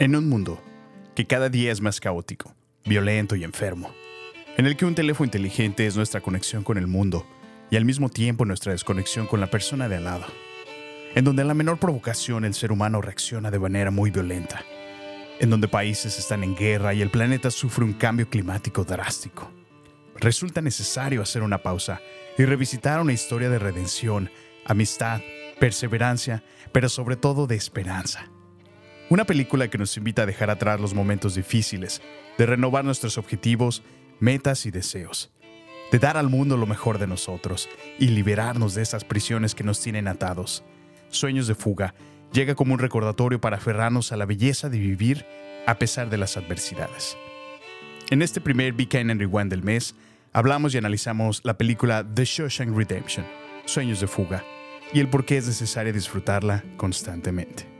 En un mundo que cada día es más caótico, violento y enfermo, en el que un teléfono inteligente es nuestra conexión con el mundo y al mismo tiempo nuestra desconexión con la persona de al lado, en donde a la menor provocación el ser humano reacciona de manera muy violenta, en donde países están en guerra y el planeta sufre un cambio climático drástico, resulta necesario hacer una pausa y revisitar una historia de redención, amistad, perseverancia, pero sobre todo de esperanza. Una película que nos invita a dejar atrás los momentos difíciles, de renovar nuestros objetivos, metas y deseos, de dar al mundo lo mejor de nosotros y liberarnos de esas prisiones que nos tienen atados. Sueños de fuga llega como un recordatorio para aferrarnos a la belleza de vivir a pesar de las adversidades. En este primer Kind and Rewind del mes, hablamos y analizamos la película The Shawshank Redemption, Sueños de fuga, y el por qué es necesario disfrutarla constantemente.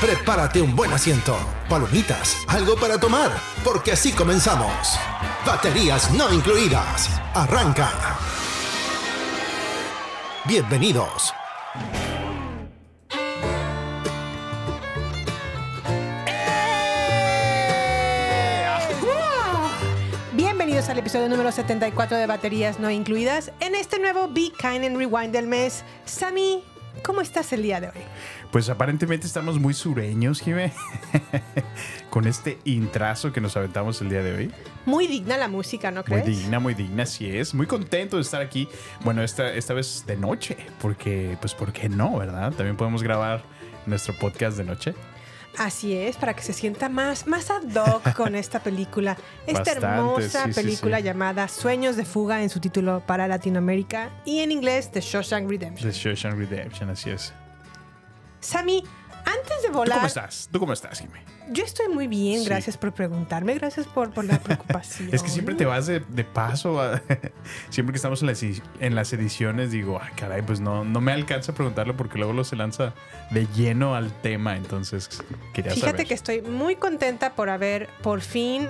Prepárate un buen asiento, palomitas, algo para tomar, porque así comenzamos. Baterías no incluidas. Arranca. Bienvenidos. Bienvenidos al episodio número 74 de Baterías No Incluidas en este nuevo Be Kind and Rewind del mes. Sammy, ¿cómo estás el día de hoy? Pues aparentemente estamos muy sureños, Jimé, con este intrazo que nos aventamos el día de hoy. Muy digna la música, ¿no Muy crees? digna, muy digna, así es. Muy contento de estar aquí. Bueno, esta, esta vez de noche, porque, pues, ¿por qué no, verdad? También podemos grabar nuestro podcast de noche. Así es, para que se sienta más, más ad hoc con esta película. Esta Bastante, hermosa sí, película sí. llamada Sueños de Fuga en su título para Latinoamérica y en inglés The Shawshank Redemption. The Shawshank Redemption, así es. Sammy, antes de ¿Tú volar, cómo estás? ¿Tú cómo estás, Jimé? Yo estoy muy bien, Sí. gracias por preguntarme, gracias por, por la preocupación. Es que siempre te vas de, de paso. a- siempre que estamos en las, en las ediciones, digo, ay, caray, pues no, no me alcanza a preguntarlo porque luego lo se lanza de lleno al tema. Entonces, quería Fíjate saber. que estoy muy contenta por haber por fin,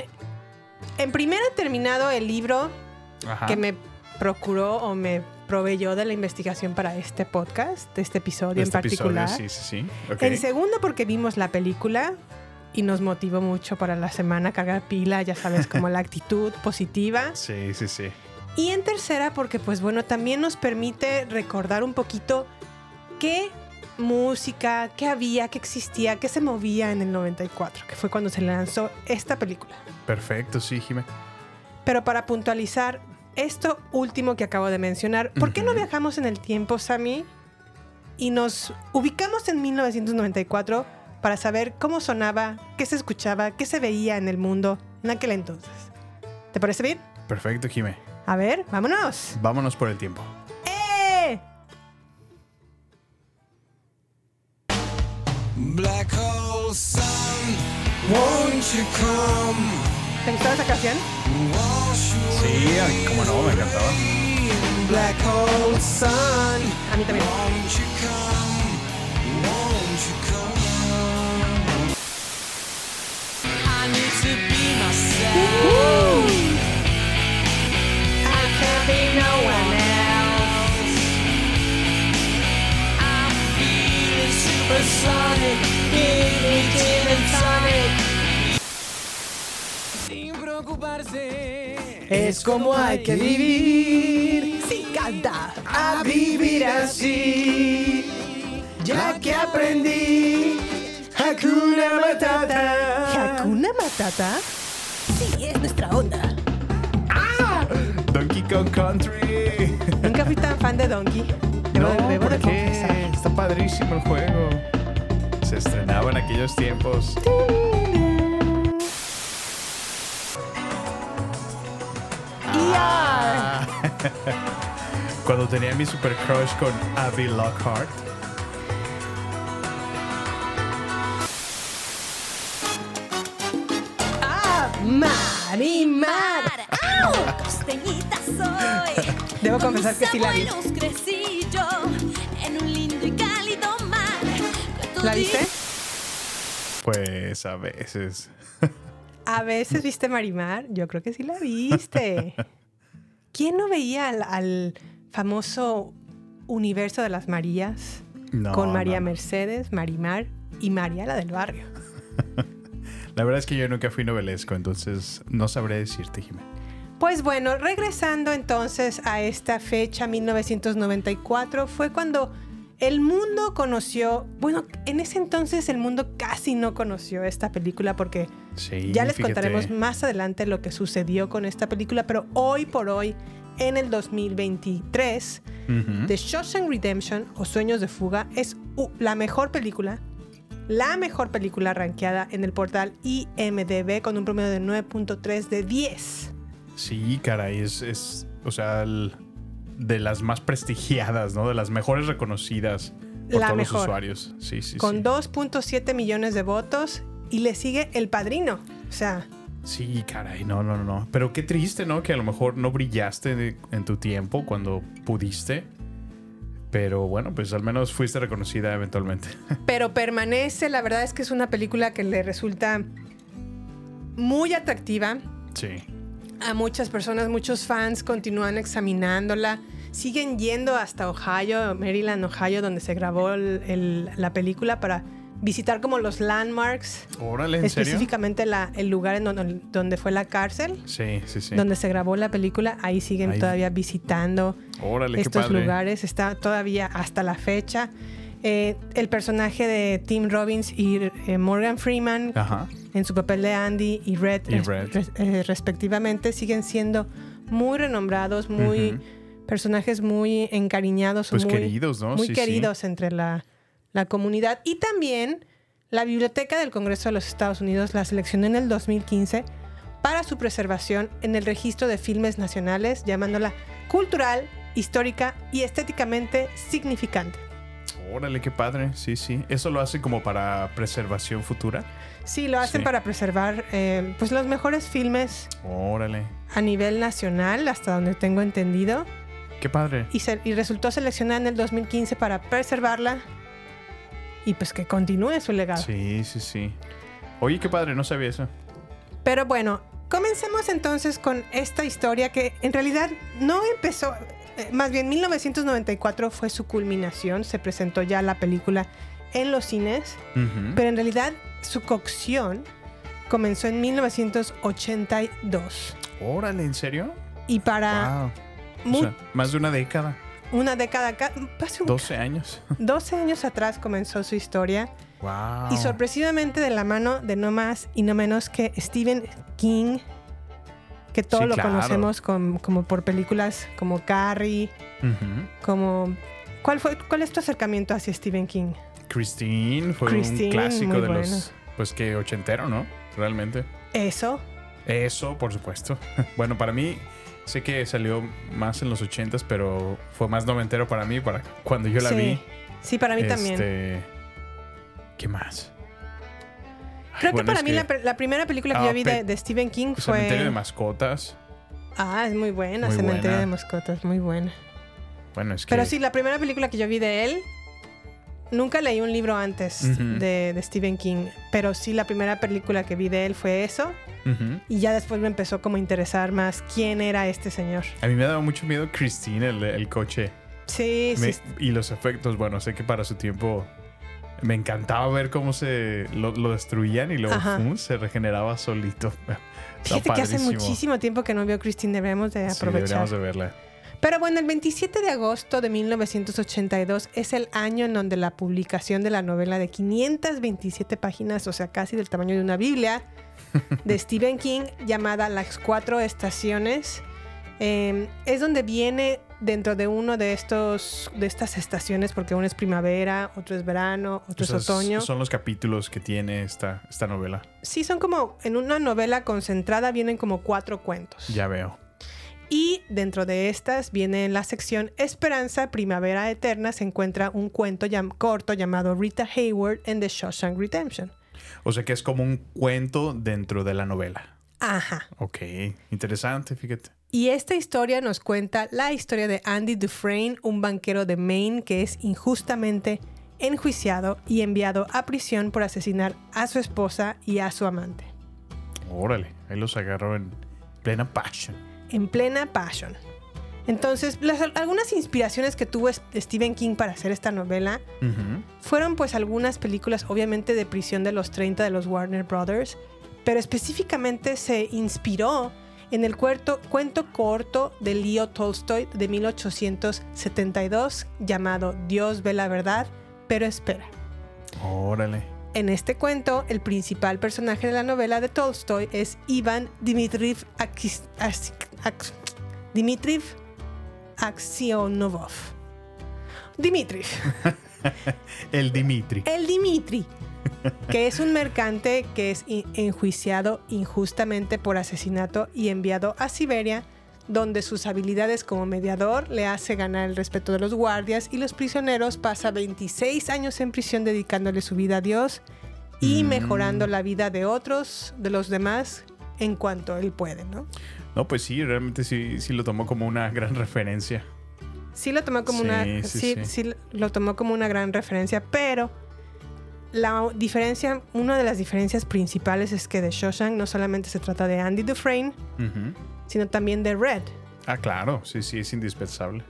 en primera terminado el libro Ajá. que me procuró o me proveyó de la investigación para este podcast, de este episodio Este en particular. episodio, sí, sí, sí. En segundo porque vimos la película y nos motivó mucho para la semana cargar pila, ya sabes, como la actitud positiva. Sí, sí, sí. Y en tercera porque pues bueno, también nos permite recordar un poquito qué música, qué había, qué existía, qué se movía en el 94, que fue cuando se lanzó esta película. Perfecto, sí, Jimé. Pero para puntualizar esto último que acabo de mencionar, ¿por qué no viajamos en el tiempo, Sammy? Y nos ubicamos en 1994 para saber cómo sonaba, qué se escuchaba, qué se veía en el mundo en aquel entonces. ¿Te parece bien? Perfecto, Jimé. A ver, vámonos. Vámonos por el tiempo. ¡Eh! Black hole sun, won't you come? ¿Te gustó esa canción? Sí, ay, cómo no, me encantaba. Black hole sun, A mí también. won't you come? Won't you come? Es como hay que vivir. Sí, canta. A vivir así. Ya que aprendí. Hakuna Matata. Batata? Sí, es nuestra onda. Donkey Kong Country. Nunca fui tan fan de Donkey. Debo, no, debo ¿por de qué? confesar. Está padrísimo el juego. Se estrenaba en aquellos tiempos. ER. Cuando tenía mi super crush con Abby Lockhart. Marimar. ¡Au! Costeñita soy. Debo Con confesar que sí la vi. abuelos crecí yo en un lindo y cálido mar. que ¿La viste? Pues a veces. A veces viste Marimar. Yo creo que sí la viste. ¿Quién no veía al, al famoso universo de las Marías? No, con María no. Mercedes, Marimar y María la del barrio. La verdad es que yo nunca fui novelesco, entonces no sabré decirte, Jimena. Pues bueno, regresando entonces a esta fecha, 1994, fue cuando el mundo conoció, bueno, en ese entonces el mundo casi no conoció esta película porque Sí, ya les fíjate. contaremos más adelante lo que sucedió con esta película, pero hoy por hoy, en el 2023, Ujú. The Shawshank Redemption o Sueños de Fuga es la mejor película, la mejor película rankeada en el portal IMDB con un promedio de 9.3 de 10. Sí, caray, es, es o sea, el- de las más prestigiadas, ¿no? De las mejores reconocidas por La todos mejor. los usuarios. Sí, sí, con sí. 2.7 millones de votos y le sigue El Padrino. O sea, Sí, caray, no, no, no. Pero qué triste, ¿no? Que a lo mejor no brillaste en tu tiempo cuando pudiste. Pero bueno, pues al menos fuiste reconocida eventualmente. pero permanece, la verdad es que es una película que le resulta muy atractiva sí. a muchas personas, muchos fans continúan examinándola, siguen yendo hasta Ohio, Maryland, Ohio, donde se grabó el- el- la película para visitar como los landmarks, Órale, ¿en serio? específicamente la- el lugar en donde, donde fue la cárcel, Sí, sí, sí. donde se grabó la película, ahí siguen Ahí. todavía visitando Órale, qué estos padre. lugares, está todavía hasta la fecha. Eh, el personaje de Tim Robbins y eh, Morgan Freeman Ajá. en su papel de Andy y Red, Y Red. res- eh, respectivamente, siguen siendo muy renombrados, muy personajes muy encariñados, Pues muy, queridos, ¿no? muy Sí, sí. queridos entre la, la comunidad. Y también la Biblioteca del Congreso de los Estados Unidos la seleccionó en el 2015 para su preservación en el registro de filmes nacionales, llamándola cultural, histórica y estéticamente significante. Órale, qué padre. Sí, sí. ¿Eso lo hace como para preservación futura? Sí, lo hacen Sí. para preservar eh, pues los mejores filmes Órale. a nivel nacional, hasta donde tengo entendido, Qué padre. y, se- y resultó seleccionada en el 2015 para preservarla y pues que continúe su legado. Sí, sí, sí. Oye, qué padre, no sabía eso. Pero bueno, comencemos entonces con esta historia que en realidad no empezó, eh, más bien 1994 fue su culminación, se presentó ya la película en los cines, Ujú. pero en realidad su cocción comenzó en 1982 Órale, ¿en serio? y para wow. O sea, más de una década. Una década, ca- casi un 12 años. 12 años atrás comenzó su historia wow. y sorpresivamente de la mano de no más y no menos que Stephen King, que todo Sí, lo claro. conocemos com- como por películas como Carrie, como... ¿Cuál, fue, ¿Cuál es tu acercamiento hacia Stephen King? Christine fue Christine, un clásico de bueno. los. Pues que ochentero, ¿no? Realmente. Eso. Eso, por supuesto. bueno, para mí, sé que salió más en los ochentas, pero fue más noventero para mí, para cuando yo la sí. vi. Sí, para mí también. Este, ¿Qué más? Ay, Creo bueno, que para mí la, primera película que Ah, yo vi de, Stephen King fue... Cementerio de mascotas. Ah, es muy buena, Muy Cementerio buena. de Mascotas, muy buena. Bueno, es que. Pero sí, la primera película que yo vi de él, nunca leí un libro antes de, de Stephen King, pero sí la primera película que vi de él fue eso, y ya después me empezó como a interesar más quién era este señor. A mí me daba mucho miedo Christine, el, el coche. Sí, Me- sí. y los efectos, bueno, sé que para su tiempo me encantaba ver cómo se lo, lo destruían y luego se regeneraba solito. Fíjate que hace muchísimo tiempo que no veo Christine, debemos de Sí, aprovechar. deberíamos de verla. Pero bueno, el 27 de agosto de 1982 es el año en donde la publicación de la novela de 527 páginas, o sea, casi del tamaño de una Biblia, de Stephen King, llamada Las Cuatro Estaciones, eh, es donde viene dentro de uno de estos de estas estaciones, porque uno es primavera, otro es verano, otro sea, es otoño. Son los capítulos que tiene esta, esta novela. Sí, son como en una novela concentrada vienen como cuatro cuentos. Ya veo. Y dentro de estas viene en la sección Esperanza, Primavera Eterna, se encuentra un cuento llam- corto llamado Rita Hayward en The Shawshank Redemption. O sea que es como un cuento dentro de la novela. Ajá. Ok, interesante, fíjate. Y esta historia nos cuenta la historia de Andy Dufresne, un banquero de Maine que es injustamente enjuiciado y enviado a prisión por asesinar a su esposa y a su amante. Órale, ahí los agarró en plena passion. En plena passion. Entonces, las- algunas inspiraciones que tuvo Stephen King para hacer esta novela fueron pues algunas películas obviamente de prisión de los 30 de los Warner Brothers, pero específicamente se inspiró en el cuerto- cuento corto de Leo Tolstoy de 1872 llamado Dios ve la verdad, pero espera. Órale. En este cuento, el principal personaje de la novela de Tolstoy es Ivan Dmitriv Akis- As- Aksionovov. Dmitriv, El Dimitri. el Dimitri, que es un mercante que es enjuiciado injustamente por asesinato y enviado a Siberia, donde sus habilidades como mediador le hace ganar el respeto de los guardias y los prisioneros pasa 26 años en prisión dedicándole su vida a Dios y Mm. mejorando la vida de otros, de los demás, en cuanto él puede, ¿no? No, pues sí, realmente sí, sí lo tomó como una gran referencia. Sí lo tomó como Sí, una sí, sí, sí. lo tomó como una gran referencia, pero la diferencia, una de las diferencias principales es que de Shawshank no solamente se trata de Andy Dufresne. Sino también de Red. Ah, claro, sí, sí, es indispensable.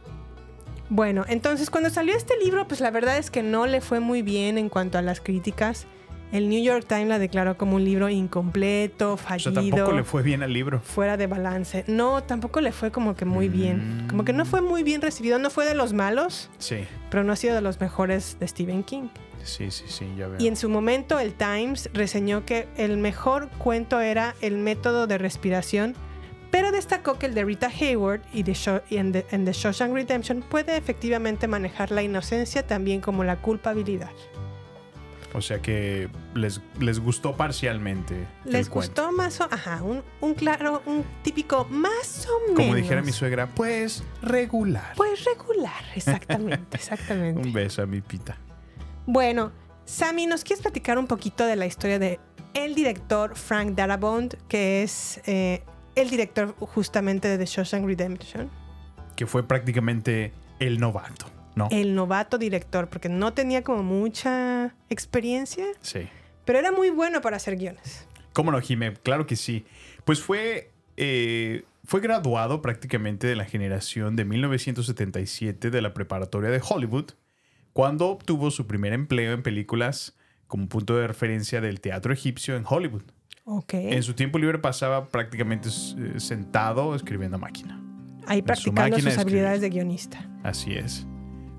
Bueno, entonces cuando salió este libro, pues la verdad es que no le fue muy bien en cuanto a las críticas. El New York Times la declaró como un libro incompleto, O sea, fallido, tampoco le fue bien al libro. fuera de balance. No, tampoco le fue como que muy bien. Como que no fue muy bien recibido. No fue de los malos, Sí, pero no ha sido de los mejores de Stephen King. sí, sí, sí, ya veo. Y en su momento el Times reseñó que el mejor cuento era el método de respiración, pero destacó que el de Rita Hayward y, de y en, The, en The Shawshank Redemption puede efectivamente manejar la inocencia también como la culpabilidad. O sea que les, les gustó parcialmente. el ¿Les cuento. gustó más o Ajá, un, un claro, un típico más o menos. Como dijera mi suegra, pues regular. Pues regular, exactamente, exactamente. Un beso a mi pita. Bueno, Sammy, ¿nos quieres platicar un poquito de la historia de el director Frank Darabont, que es eh, el director justamente de The Shawshank Redemption? Que fue prácticamente el novato, ¿no? El novato director, porque no tenía como mucha experiencia, Sí. pero era muy bueno para hacer guiones. ¿Cómo no, Jime? Claro que sí. Pues fue, eh, fue graduado prácticamente de la generación de 1977 de la preparatoria de Hollywood, cuando obtuvo su primer empleo en películas como punto de referencia del teatro egipcio en Hollywood. Ok. En su tiempo libre pasaba prácticamente eh, sentado escribiendo a máquina. Ahí practicando sus habilidades de guionista. Así es.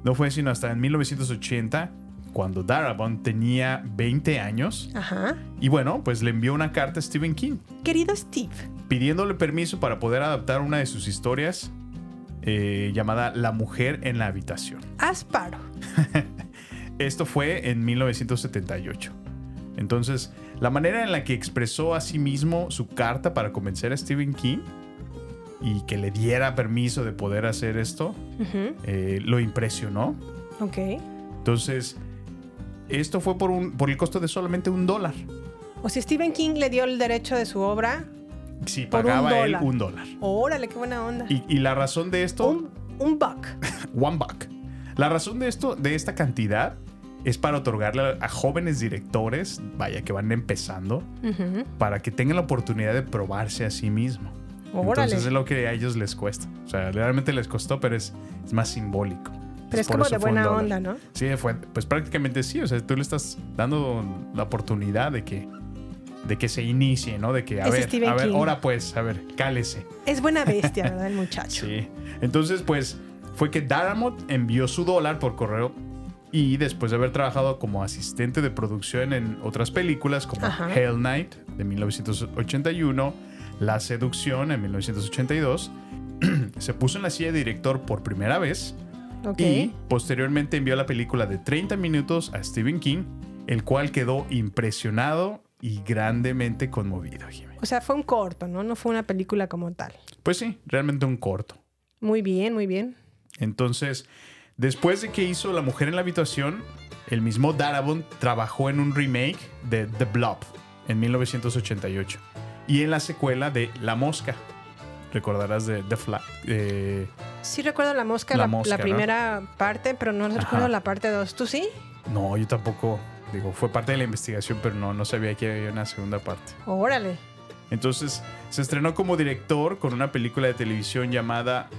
No fue sino hasta en 1980, cuando Darabont tenía 20 años, Ajá. y bueno, pues le envió una carta a Stephen King Querido Steve, pidiéndole permiso para poder adaptar una de sus historias eh, llamada La mujer en la habitación. Asparo. Esto fue en 1978. Entonces, la manera en la que expresó a sí mismo su carta para convencer a Stephen King y que le diera permiso de poder hacer esto, eh, lo impresionó. Ok. Entonces, esto fue por, un, por el costo de solamente un dólar. O si Stephen King le dio el derecho de su obra, un pagaba él un dólar. órale, qué buena onda. Y, y la razón de esto... Un, un buck. One buck. La razón de esto, de esta cantidad, es para otorgarle a, jóvenes directores, vaya, que van empezando, para que tengan la oportunidad de probarse a sí mismo. Entonces es lo que a ellos les cuesta. O sea, realmente les costó, pero es, es más simbólico. Pero es como de buena onda, ¿no? Sí, fue, pues prácticamente sí. O sea, tú le estás dando la oportunidad de que de que se inicie, ¿no? De que, a Es ver, Stephen a ver, King. ahora pues, a ver, cálese. Es buena bestia, ¿verdad? El muchacho. Sí. Entonces, pues, fue que Daramont envió su dólar por correo y después de haber trabajado como asistente de producción en otras películas como Ajá. Hell Night de 1981, La Seducción en 1982, se puso en la silla de director por primera vez y posteriormente envió la película de 30 minutos a Stephen King, el cual quedó impresionado y grandemente conmovido. Jimmy. O sea, fue un corto, ¿no? No fue una película como tal. Pues sí, realmente un corto. Muy bien, muy bien. Entonces, después de que hizo La Mujer en la Habitación, el mismo Darabont trabajó en un remake de The Blob en 1988 y en la secuela de La Mosca. Recordarás de The Fly. eh, Sí recuerdo la mosca, La la, Mosca, la ¿no? primera parte, pero no recuerdo la parte 2. ¿Tú sí? no, yo tampoco. Digo, fue parte de la investigación, pero no, no sabía que había una segunda parte. Órale. Entonces, se estrenó como director con una película de televisión llamada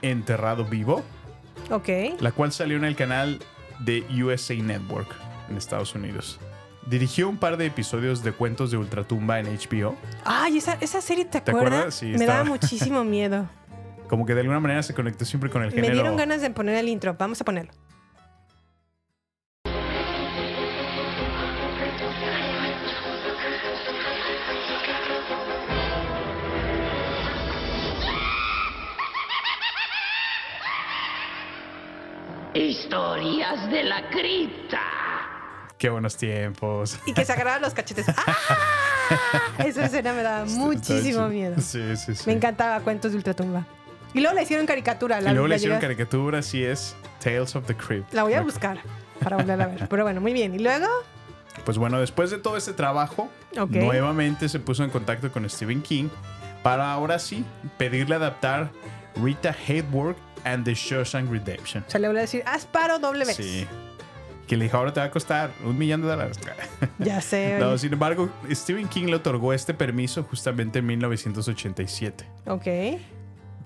Enterrado Vivo, Ok. la cual salió en el canal de USA Network en Estados Unidos. Dirigió un par de episodios de cuentos de Ultratumba en HBO. Ay, esa, esa serie, ¿te, ¿Te acuerdas? acuerdas? Sí, Me estaba- daba muchísimo miedo. Como que de alguna manera se conectó siempre con el Me género. dieron ganas de poner el intro. Vamos a ponerlo. Historias de la cripta. Qué buenos tiempos. Y que se agarraban los cachetes. ¡Ah! Esa escena me daba muchísimo miedo. Sí, sí, sí. Me encantaba Cuentos de Ultratumba. Y luego le hicieron caricatura. Y La, luego le hicieron llegué- caricatura, así es. Tales of the Crypt. la voy a buscar para volver a ver. Pero bueno, muy bien. Y luego, Pues bueno, después de todo este trabajo, nuevamente se puso en contacto con Stephen King para ahora sí pedirle adaptar Rita Hayworth and the Shawshank Redemption. o sea, le voy a decir, haz paro doble vez. Sí. Que le dijo, ahora te va a costar un millón de dólares. Ya sé. no, sin embargo, Stephen King le otorgó este permiso justamente en 1987. Ok.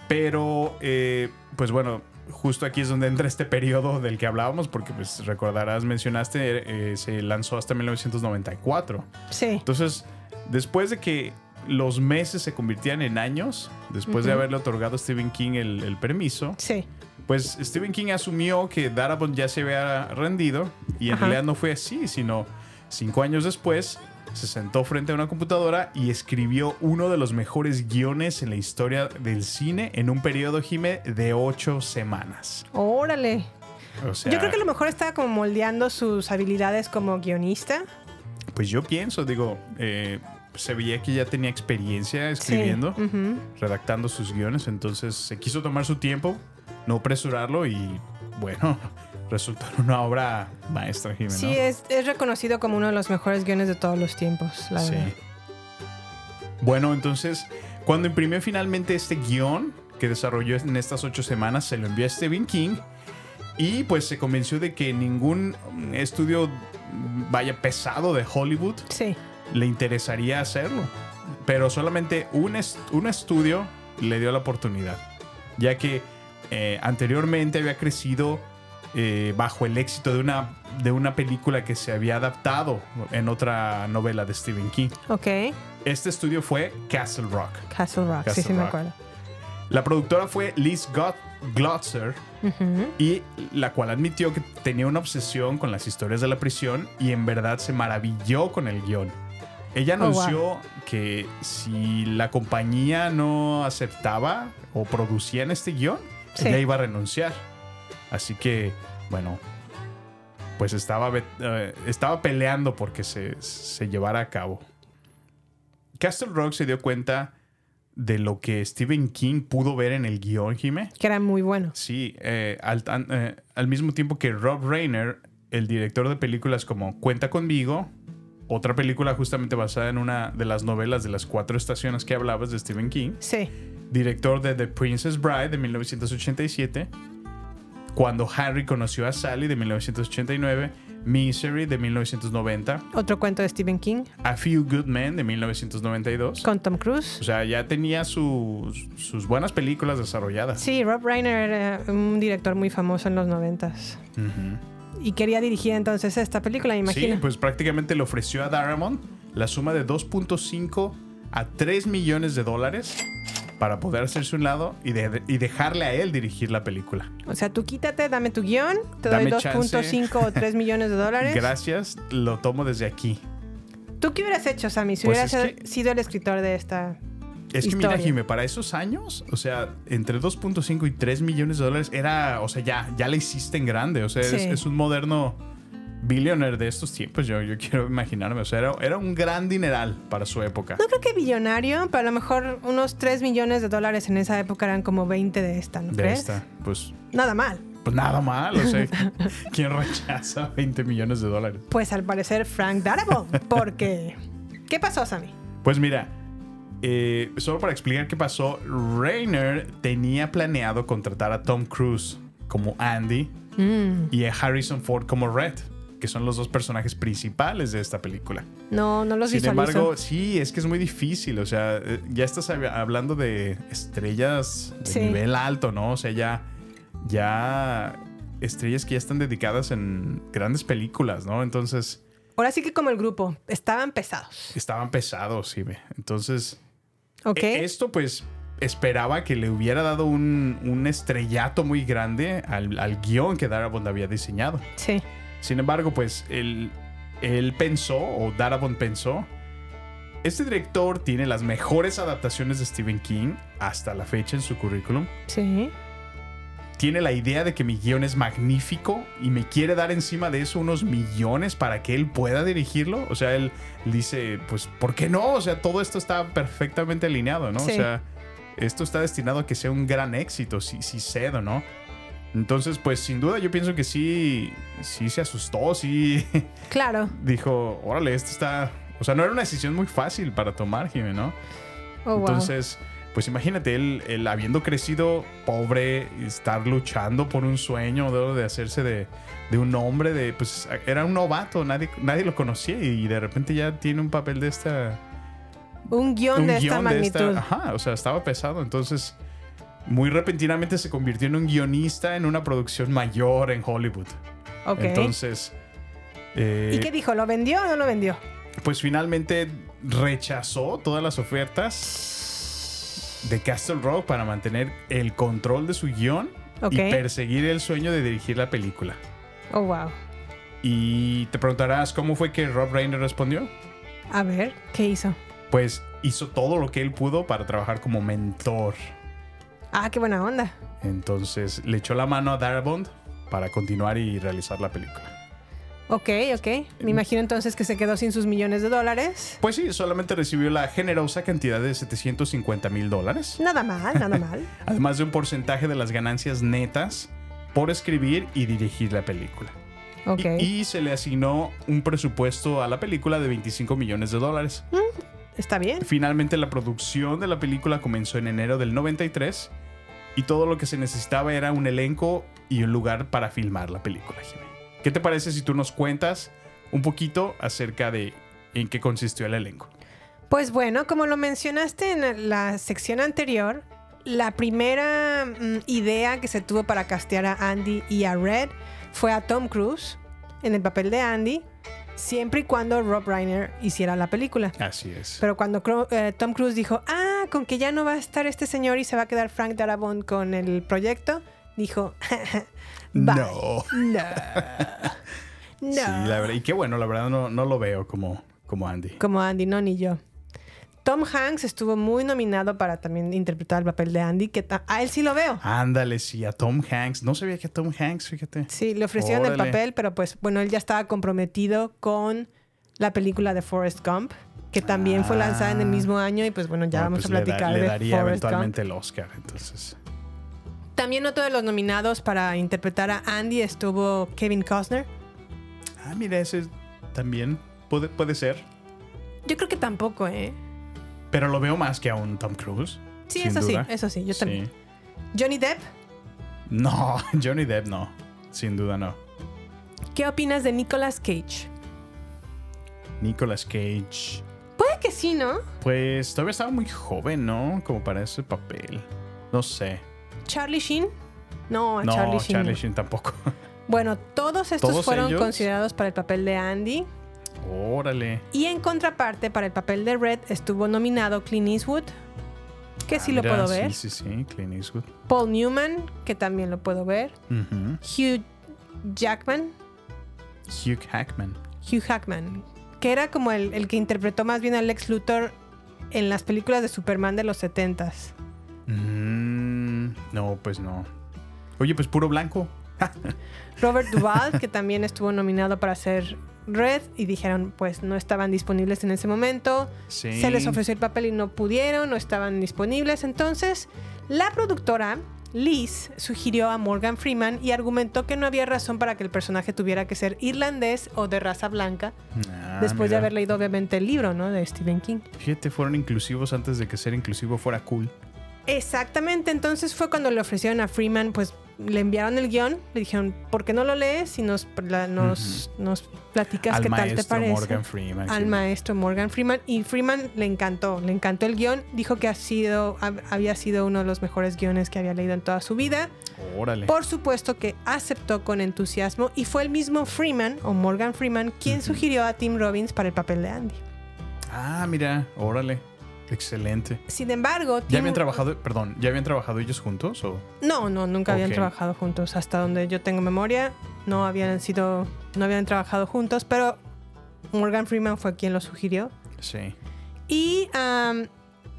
Pero, eh, pues bueno, justo aquí es donde entra este periodo del que hablábamos, porque pues recordarás, mencionaste, eh, se lanzó hasta 1994. Sí. Entonces, después de que los meses se convirtieran en años, después de haberle otorgado a Stephen King el, el permiso, Sí. pues Stephen King asumió que Darabont ya se había rendido y en Ajá. realidad no fue así, sino cinco años después se sentó frente a una computadora y escribió uno de los mejores guiones en la historia del cine en un periodo, Jime, de ocho semanas. Órale. O sea, Yo creo que a lo mejor estaba como moldeando sus habilidades como guionista. pues yo pienso, digo, eh, se veía que ya tenía experiencia escribiendo. Sí. redactando sus guiones, entonces se quiso tomar su tiempo, no apresurarlo y bueno, resultó en una obra maestra, Jimena. Sí, es, es reconocido como uno de los mejores guiones de todos los tiempos, la Sí. verdad. Bueno, entonces, cuando imprimió finalmente este guion que desarrolló en estas ocho semanas, se lo envió a Stephen King y pues se convenció de que ningún estudio vaya pesado de Hollywood Sí. Le interesaría hacerlo. Pero solamente un, est- un estudio le dio la oportunidad, ya que eh, anteriormente había crecido eh, bajo el éxito de una, de una película que se había adaptado en otra novela de Stephen King. Ok. Este estudio fue Castle Rock. Castle Rock, sí, sí me acuerdo. La productora fue Liz Got- Glotzer, y la cual admitió que tenía una obsesión con las historias de la prisión y en verdad se maravilló con el guion. Ella Oh, wow. anunció que si la compañía no aceptaba o producían este guion, Sí. ella iba a renunciar. Así que, bueno, pues estaba, eh, estaba peleando porque se, se llevara a cabo. Castle Rock se dio cuenta de lo que Stephen King pudo ver en el guion, Jime. Que era muy bueno. Sí, eh, al, eh, al mismo tiempo que Rob Reiner, el director de películas como Cuenta conmigo, otra película justamente basada en una de las novelas de las cuatro estaciones que hablabas de Stephen King, Sí. director de The Princess Bride de 1987, Cuando Harry conoció a Sally de 1989, Misery de 1990, Otro cuento de Stephen King A Few Good Men de 1992. con Tom Cruise. O sea, ya tenía sus, sus buenas películas desarrolladas. Sí, Rob Reiner era un director muy famoso en los noventas. Y quería dirigir entonces esta película, me imagino. Sí, pues prácticamente le ofreció a Darabont la suma de 2.5 a 3 millones de dólares para poder hacerse un lado y, de- y dejarle a él dirigir la película. O sea, tú quítate, dame tu guion, te doy Dame chance. 2.5 o 3 millones de dólares. Gracias, lo tomo desde aquí. ¿Tú qué hubieras hecho, Sammy, si Pues hubieras que- sido el escritor de esta? Es que mira. Jimé, para esos años, o sea, entre 2.5 y 3 millones de dólares era, o sea, ya, ya la hiciste en grande. O sea, es, un moderno billionaire de estos tiempos, yo, yo quiero imaginarme. O sea, era, era un gran dineral para su época. No creo que billonario, pero a lo mejor unos 3 millones de dólares en esa época eran como 20 de esta, ¿no de crees? esta. Pues, Nada mal. pues nada mal, o sea, ¿quién rechaza 20 millones de dólares? Pues al parecer Frank Darabont, porque... ¿Qué pasó, Sammy? Pues mira, eh, solo para explicar qué pasó, Rainer tenía planeado contratar a Tom Cruise como Andy Mm. y a Harrison Ford como Red, que son los dos personajes principales de esta película. No, no los Sin visualizo. embargo, sí, es que es muy difícil, o sea, eh, ya estás hab- hablando de estrellas de Sí. nivel alto, ¿no? O sea, ya, ya estrellas que ya están dedicadas en grandes películas, ¿no? Entonces, Ahora sí que como el grupo, estaban pesados. estaban pesados, sí. Entonces, E- Esto, pues, esperaba que le hubiera dado un, un estrellato muy grande al, al guion que Darabont había diseñado. Sí. Sin embargo, pues, él, él pensó, o Darabont pensó, este director tiene las mejores adaptaciones de Stephen King hasta la fecha en su currículum. Sí. Tiene la idea de que mi guion es magnífico y me quiere dar encima de eso unos millones para que él pueda dirigirlo. O sea, él dice, pues, ¿por qué no? O sea, todo esto está perfectamente alineado, ¿no? Sí. O sea, esto está destinado a que sea un gran éxito, si, si cedo, ¿no? Entonces, pues, sin duda yo pienso que sí, sí se asustó, sí Claro. dijo, órale, esto está... O sea, no era una decisión muy fácil para tomar, Jimmy, ¿no? Oh, wow. Pues imagínate, él, él habiendo crecido pobre, estar luchando por un sueño ¿no? de hacerse de, de un hombre, de, pues era un novato, nadie, nadie lo conocía y de repente ya tiene un papel de esta... un guion un de esta de magnitud. esta- ajá, o sea, estaba pesado, entonces muy repentinamente se convirtió en un guionista en una producción mayor en Hollywood. Ok. Entonces... eh, ¿Y qué dijo? ¿Lo vendió o no lo vendió? pues finalmente rechazó todas las ofertas de Castle Rock para mantener el control de su guion y perseguir el sueño de dirigir la película. Oh, wow. Y te preguntarás cómo fue que Rob Reiner respondió. A ver, ¿qué hizo? Pues hizo todo lo que él pudo para trabajar como mentor. Ah, qué buena onda. Entonces le echó la mano a Darabont para continuar y realizar la película. Ok, ok. Me imagino entonces que se quedó sin sus millones de dólares. Pues sí, solamente recibió la generosa cantidad de 750 mil dólares. Nada mal, nada mal. además de un porcentaje de las ganancias netas por escribir y dirigir la película. Ok. Y, y se le asignó un presupuesto a la película de 25 millones de dólares. Está bien. Finalmente la producción de la película comenzó en enero del 93 y todo lo que se necesitaba era un elenco y un lugar para filmar la película. Jimmy. ¿Qué te parece si tú nos cuentas un poquito acerca de en qué consistió el elenco? Pues bueno, como lo mencionaste en la sección anterior, la primera mm, idea que se tuvo para castear a Andy y a Red fue a Tom Cruise en el papel de Andy, siempre y cuando Rob Reiner hiciera la película. Así es. Pero cuando Cro- eh, Tom Cruise dijo, ah, con que ya no va a estar este señor y se va a quedar Frank Darabont con el proyecto, dijo, bye. No. No. No. Sí, la verdad. Y qué bueno, la verdad no, no lo veo como, como Andy. Como Andy, no, ni yo. Tom Hanks estuvo muy nominado para también interpretar el papel de Andy, que a él sí lo veo. Ándale, sí, a Tom Hanks. No sabía que a Tom Hanks, fíjate. Sí, le ofrecieron el papel, pero pues bueno, él ya estaba comprometido con la película de Forrest Gump, que también fue lanzada en el mismo año y pues bueno, ya Bueno, vamos pues a le da- platicar le, de daría Forrest Gump. eventualmente el Oscar, entonces. También otro de los nominados para interpretar a Andy estuvo Kevin Costner. Ah, mira, ese también puede, puede ser. Yo creo que tampoco, ¿eh? Pero lo veo más que a un Tom Cruise. Sí, eso duda. sí, eso sí, yo Sí. también. Johnny Depp, No, Johnny Depp no. Sin duda no. ¿qué opinas de Nicolas Cage? Nicolas Cage. Puede que sí, ¿no? Pues todavía estaba muy joven, ¿no? Como para ese papel. No sé. Charlie Sheen. No, a no, Charlie Sheen. Charlie. Sheen tampoco. Bueno, todos estos ¿Todos fueron ellos? considerados para el papel de Andy. Órale. Y en contraparte, para el papel de Red estuvo nominado Clint Eastwood, que sí Ah, lo mira, puedo ver. Sí, sí, sí, Clint Eastwood. Paul Newman, que también lo puedo ver. Hugh Jackman, Hugh Hackman. Hugh Hackman, que era como el, el que interpretó más bien a Lex Luthor en las películas de Superman de los 70s. Mm, no, pues no. Oye, pues puro blanco. Robert Duvall, que también estuvo nominado para ser Red, y dijeron, pues no estaban disponibles en ese momento. Sí. Se les ofreció el papel y no pudieron, no estaban disponibles. Entonces, la productora, Liz, sugirió a Morgan Freeman y argumentó que no había razón para que el personaje tuviera que ser irlandés o de raza blanca, Ah, después de haber leído obviamente el libro, ¿no? De Stephen King. Fíjate, fueron inclusivos antes de que ser inclusivo fuera cool. Exactamente, entonces fue cuando le ofrecieron a Freeman, pues le enviaron el guion, le dijeron, ¿por qué no lo lees y nos, la- nos, nos platicas Al qué tal te parece? Morgan Freeman. al sí. maestro Morgan Freeman y Freeman le encantó, le encantó el guion, dijo que ha sido, hab- había sido uno de los mejores guiones que había leído en toda su vida. Órale. Por supuesto que aceptó con entusiasmo y fue el mismo Freeman o Morgan Freeman quien sugirió a Tim Robbins para el papel de Andy. Ah, mira, órale. Excelente. Sin embargo, ¿Ya habían trabajado, perdón, ¿ya habían trabajado ellos juntos o? No, no, nunca habían trabajado juntos. Hasta donde yo tengo memoria, no habían sido, no habían trabajado juntos, pero Morgan Freeman fue quien lo sugirió. Sí. Y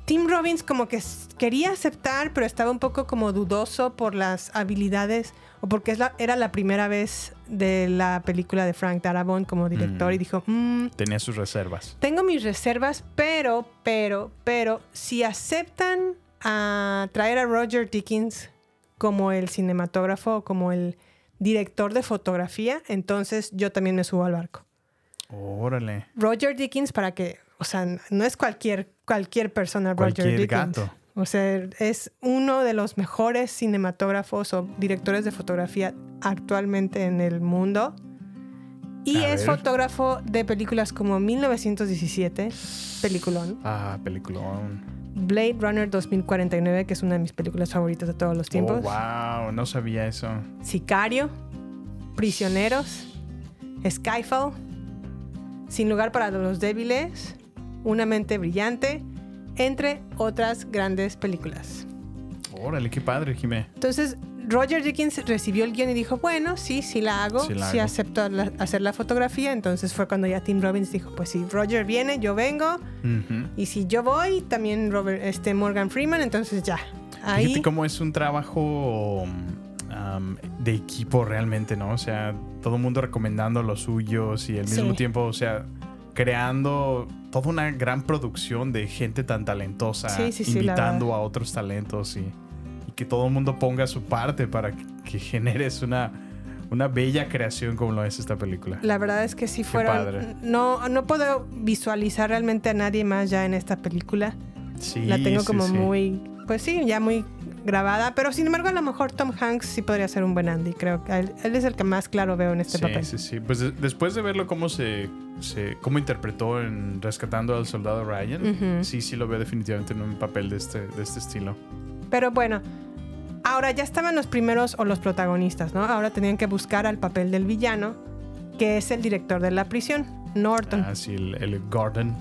Tim Robbins como que quería aceptar, pero estaba un poco como dudoso por las habilidades o porque es la- era la primera vez de la película de Frank Darabont como director Mm. y dijo, "Mm, Tenía sus reservas. tengo mis reservas, pero, pero, pero, si aceptan a traer a Roger Dickens como el cinematógrafo, como el director de fotografía, entonces yo también me subo al barco. Órale. Roger Dickens para que, o sea, no es cualquier, cualquier persona Roger Cualquier Dickens. gato. O sea, es uno de los mejores cinematógrafos o directores de fotografía actualmente en el mundo. Y A es ver. fotógrafo de películas como 1917, peliculón, Ah, peliculón. Blade Runner 2049, que es una de mis películas favoritas de todos los tiempos, Oh, wow, no sabía eso. Sicario, Prisioneros, Skyfall, Sin lugar para los débiles, Una mente brillante, entre otras grandes películas. Órale, qué padre, Jimé. Entonces, Roger Dickens recibió el guion y dijo, bueno, sí, sí la hago, Sí sí, la hago. acepto la- hacer la fotografía. Entonces fue cuando ya Tim Robbins dijo, pues si Roger viene, yo vengo. Y si yo voy, también Robert, este Morgan Freeman, entonces ya. Ahí, Fíjate cómo es un trabajo um, de equipo realmente, ¿no? O sea, todo el mundo recomendando los suyos y al mismo Sí. tiempo, o sea, creando toda una gran producción de gente tan talentosa, Sí, sí, sí, invitando a otros talentos y, y que todo el mundo ponga su parte para que, que generes una, una bella creación como lo es esta película. La verdad es que sí fueron. padre. No, no puedo visualizar realmente a nadie más ya en esta película. Sí, la tengo como muy, pues sí, ya muy grabada. Pero sin embargo, a lo mejor Tom Hanks sí podría ser un buen Andy. Creo que él, él es el que más claro veo en este sí, papel. Sí, sí, Pues de- después de verlo cómo se, se- cómo interpretó en Rescatando al Soldado Ryan, sí, sí lo veo definitivamente en un papel de este, de este estilo. Pero bueno, ahora ya estaban los primeros o los protagonistas, ¿no? Ahora tenían que buscar al papel del villano, que es el director de la prisión, Norton. Ah, sí, el, el Gordon.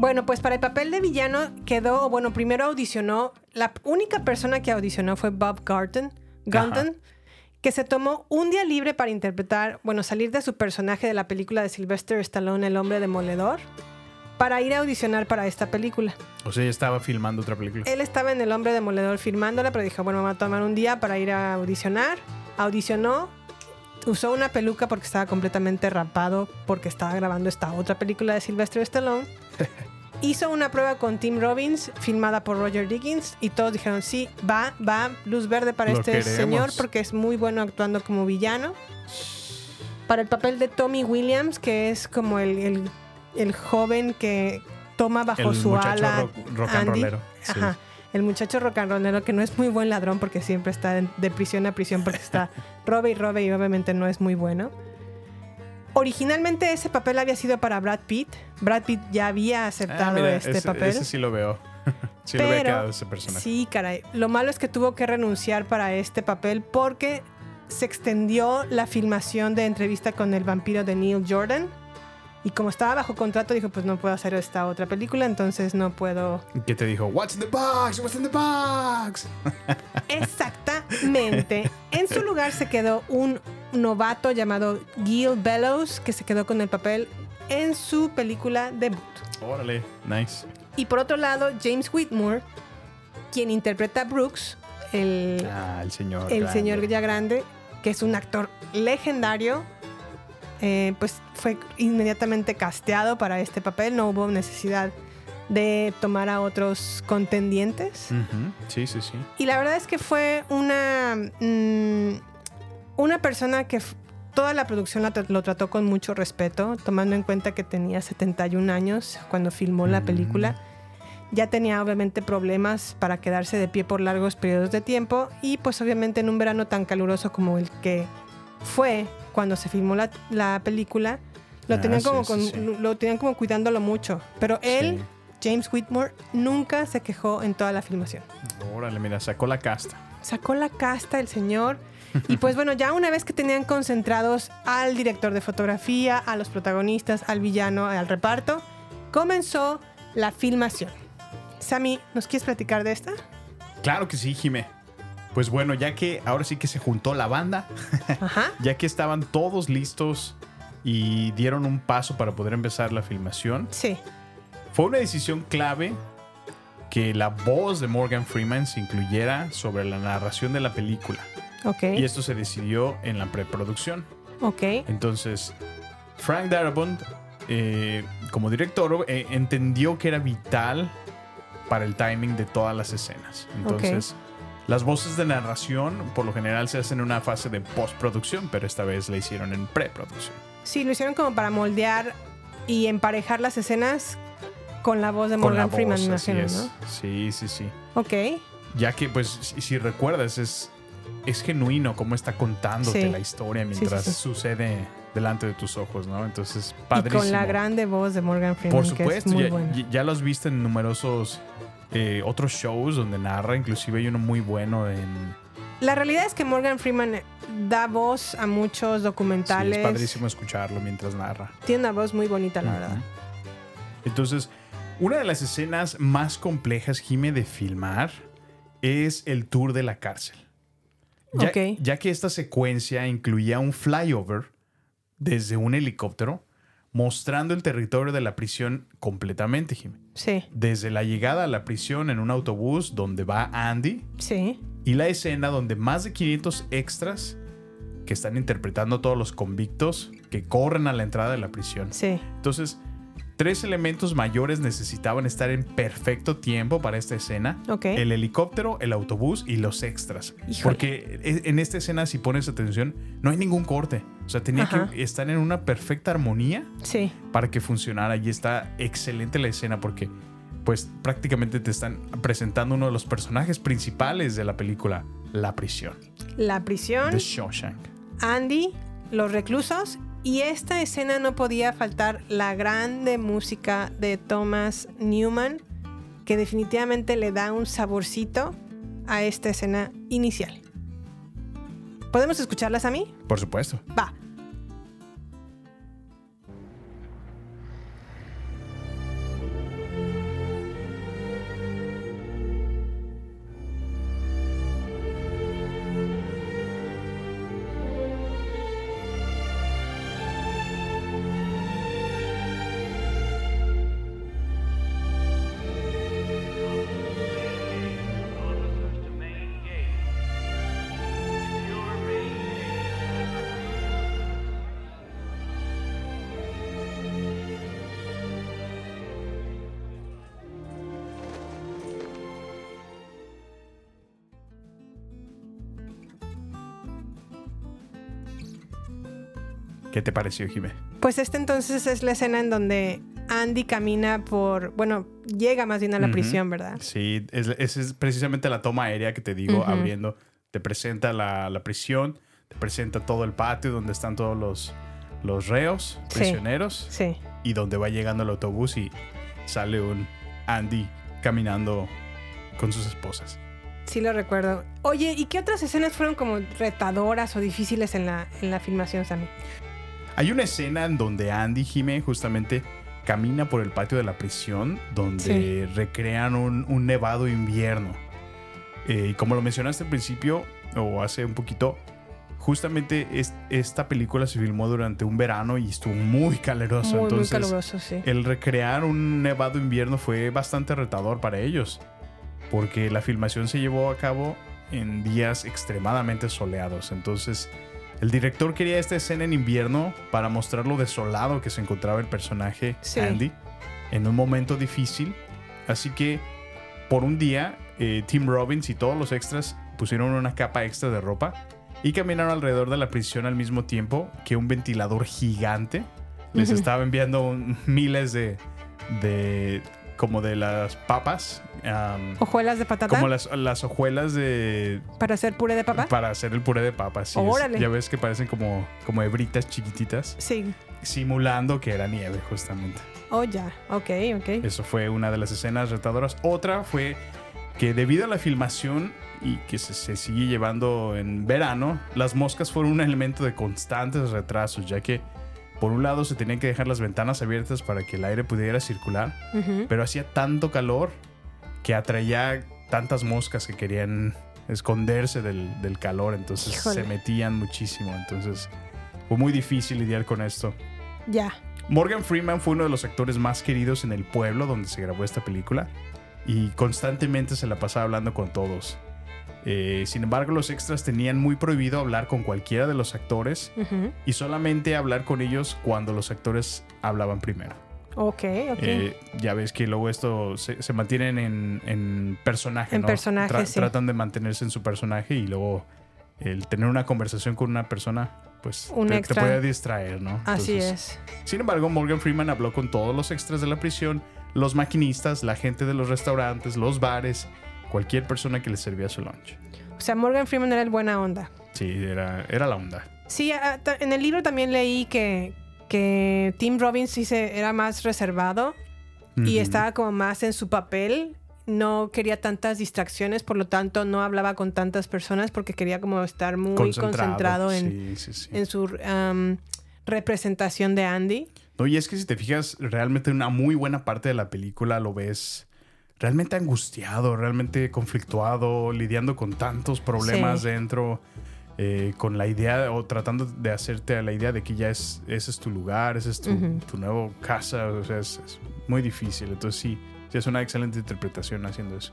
Bueno, pues para el papel de villano quedó, bueno, primero audicionó, la única persona que audicionó fue Bob Garton, Gunton, que se tomó un día libre para interpretar, bueno, salir de su personaje de la película de Sylvester Stallone, El hombre demoledor, para ir a audicionar para esta película. O sea, estaba filmando otra película. Él estaba en El hombre demoledor filmándola, pero dijo, bueno, me voy a tomar un día para ir a audicionar. Audicionó, usó una peluca porque estaba completamente rapado, porque estaba grabando esta otra película de Sylvester Stallone. Hizo una prueba con Tim Robbins, filmada por Roger Dickens, y todos dijeron, sí, va, va, luz verde para Lo este queremos. señor, porque es muy bueno actuando como villano. Para el papel de Tommy Williams, que es como el, el- el joven que toma bajo El su ala rock- rock and Andy. rollero, sí. Ajá. El muchacho rock and rollero que no es muy buen ladrón porque siempre está de prisión a prisión porque está robe y robe y obviamente no es muy bueno. Originalmente ese papel había sido para Brad Pitt. Brad Pitt ya había Ah, aceptado mira, este ese, papel. ese sí lo veo. sí lo había Pero- quedado ese personaje. Sí, caray. Lo malo es que tuvo que renunciar para este papel porque se extendió la filmación de entrevista con el vampiro de Neil Jordan Y como estaba bajo contrato, dijo, pues no puedo hacer esta otra película, entonces no puedo... ¿Qué te dijo? What's in the box? What's in the box? Exactamente. En su lugar se quedó un novato llamado Gil Bellows, que se quedó con el papel en su película debut. Órale, nice. Y por otro lado, James Whitmore, quien interpreta a Brooks, el, Ah, el señor. el grande. señor ya grande, que es un actor legendario, eh, pues fue inmediatamente casteado para este papel. No hubo necesidad de tomar a otros contendientes. Sí, sí, sí. Y la verdad es que fue una, mm, una persona que toda la producción la tra- lo trató con mucho respeto, tomando en cuenta que tenía 71 años cuando filmó la película. Ya tenía obviamente problemas para quedarse de pie por largos periodos de tiempo y pues obviamente en un verano tan caluroso como el que fue cuando se filmó la, la película, lo, Ah, tenían sí, como sí, con- sí. lo tenían como cuidándolo mucho. Pero él, Sí. James Whitmore, nunca se quejó en toda la filmación. Órale, mira, sacó la casta. Sacó la casta el señor. Y pues bueno, ya una vez que tenían concentrados al director de fotografía, a los protagonistas, al villano, al reparto, comenzó la filmación. Sammy, ¿nos quieres platicar de esta? Claro que sí, Jime. Pues bueno, ya que ahora sí que se juntó la banda, Ajá. ya que estaban todos listos y dieron un paso para poder empezar la filmación, Sí. fue una decisión clave que la voz de Morgan Freeman se incluyera sobre la narración de la película. Ok. Y esto se decidió en la preproducción. Ok. Entonces, Frank Darabont, eh, como director, eh, entendió que era vital para el timing de todas las escenas. Entonces, las voces de narración por lo general se hacen en una fase de postproducción, pero esta vez la hicieron en preproducción. Sí, lo hicieron como para moldear y emparejar las escenas con la voz de Con la Morgan Freeman, voz, me así imagino, es. ¿no? Sí, sí, sí. Ok. Ya que, pues, si, si recuerdas, es, es genuino cómo está contándote Sí. la historia sí, mientras sí. sucede delante de tus ojos, ¿no? Entonces, Y padrísimo. con la grande voz de Morgan Freeman, Por que es supuesto, muy ya, buena. ya- ya lo has visto en numerosos eh, otros shows donde narra, inclusive hay uno muy bueno en... La realidad es que Morgan Freeman eh, da voz a muchos Sí, documentales. es padrísimo escucharlo mientras narra. Tiene una voz muy bonita, la verdad. Entonces, una de las escenas más complejas, Jime, de filmar es el tour de la cárcel. Ya, que esta secuencia incluía un flyover desde un helicóptero mostrando el territorio de la prisión completamente, Jime. Sí, Desde la llegada a la prisión en un autobús donde va Andy sí. y la escena donde más de 500 extras que están interpretando a todos los convictos que corren a la entrada de la prisión. Sí. Entonces, tres elementos mayores necesitaban estar en perfecto tiempo para esta escena. El helicóptero, el autobús y los extras. Híjole. Porque e- en esta escena, si pones atención, no hay ningún corte. O sea, tenía Ajá. que estar en una perfecta armonía Sí. para que funcionara. Y está excelente la escena porque, pues, prácticamente te están presentando uno de los personajes principales de la película, La Prisión, La prisión, de Shawshank. Andy, los reclusos. Y esta escena no podía faltar la grande música de Thomas Newman, que definitivamente le da un saborcito a esta escena inicial. ¿Podemos escucharlas a mí? Por supuesto. Va. ¿Qué te pareció, Jimé? Pues esta entonces es la escena en donde Andy camina por, bueno, llega más bien a la prisión, ¿verdad? Sí, es, esa es precisamente la toma aérea que te digo, abriendo. Te presenta la, la prisión, te presenta todo el patio donde están todos los, los reos, Sí. prisioneros, Sí. y donde va llegando el autobús y sale un Andy caminando con sus esposas. Sí lo recuerdo. Oye, ¿y qué otras escenas fueron como retadoras o difíciles en la, en la filmación, Sammy? Hay una escena en donde Andy Jime justamente camina por el patio de la prisión donde recrean un, un nevado invierno. Eh, y como lo mencionaste al principio, o hace un poquito, justamente es- esta película se filmó durante un verano y estuvo muy caluroso. Muy, muy entonces, caluroso, sí. el recrear un nevado invierno fue bastante retador para ellos, porque la filmación se llevó a cabo en días extremadamente soleados. Entonces, el director quería esta escena en invierno para mostrar lo desolado que se encontraba el personaje Sí. Andy en un momento difícil. Así que, por un día, eh, Tim Robbins y todos los extras pusieron una capa extra de ropa y caminaron alrededor de la prisión al mismo tiempo que un ventilador gigante les estaba enviando un- miles de, de como de las papas am, Hojuelas de patata como las, las hojuelas de para hacer puré de papa. para hacer el puré de papas sí, es- Órale. ya ves que parecen como como hebritas chiquititas Sí. simulando que era nieve justamente Oh, ya. Ok, ok. eso fue una de las escenas retadoras. Otra fue que debido a la filmación y que se, se sigue llevando en verano, las moscas fueron un elemento de constantes retrasos, ya que por un lado se tenían que dejar las ventanas abiertas para que el aire pudiera circular, pero hacía tanto calor que atraía tantas moscas que querían esconderse del, del calor, entonces Híjole. se metían muchísimo, entonces fue muy difícil lidiar con esto. Ya. Morgan Freeman fue uno de los actores más queridos en el pueblo donde se grabó esta película y constantemente se la pasaba hablando con todos. Eh, sin embargo, los extras tenían muy prohibido hablar con cualquiera de los actores y solamente hablar con ellos cuando los actores hablaban primero. Ok, ok. Eh, ya ves que luego esto se, se mantienen en, en personaje, En ¿no? personaje, sí. Tratan de mantenerse en su personaje y luego el tener una conversación con una persona, pues Un te, te puede distraer, ¿no? Así Entonces, es. sin embargo, Morgan Freeman habló con todos los extras de la prisión, los maquinistas, la gente de los restaurantes, los bares, cualquier persona que le servía su lunch. O sea, Morgan Freeman era el buena onda. Sí, era, era la onda. Sí, en el libro también leí que, que Tim Robbins sí se, era más reservado y estaba como más en su papel. No quería tantas distracciones, por lo tanto no hablaba con tantas personas porque quería como estar muy concentrado, en, Sí, sí, sí. en su am, representación de Andy. No, y es que si te fijas, realmente una muy buena parte de la película lo ves realmente angustiado, realmente conflictuado, lidiando con tantos problemas dentro, eh, con la idea o tratando de hacerte a la idea de que ya es, ese es tu lugar, ese es tu, tu nuevo casa, o sea, es, es muy difícil. Entonces sí, sí es una excelente interpretación haciendo eso.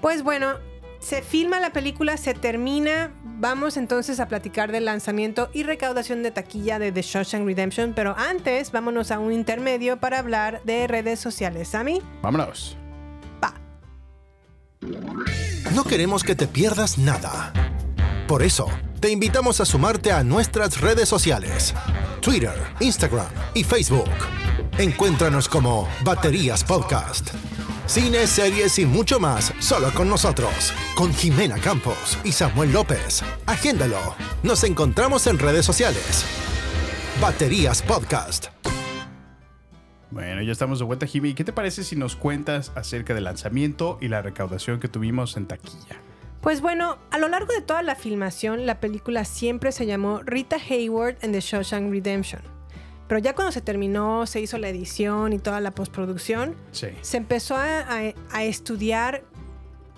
Pues bueno, se filma la película, se termina. Vamos entonces a platicar del lanzamiento y recaudación de taquilla de The Shawshank Redemption, pero antes vámonos a un intermedio para hablar de redes sociales. Sammy, Vámonos. pa. No queremos que te pierdas nada. Por eso, te invitamos a sumarte a nuestras redes sociales. Twitter, Instagram y Facebook. Encuéntranos como Baterías Podcast. Cine, series y mucho más solo con nosotros. Con Jimena Campos y Samuel López. Agéndalo. Nos encontramos en redes sociales. Baterías Podcast. Bueno, ya estamos de vuelta, Jimmy. ¿Qué te parece si nos cuentas acerca del lanzamiento y la recaudación que tuvimos en taquilla? Pues bueno, a lo largo de toda la filmación, la película siempre se llamó Rita Hayward and The Shawshank Redemption. Pero ya cuando se terminó, se hizo la edición y toda la postproducción, Sí. se empezó a, a- a estudiar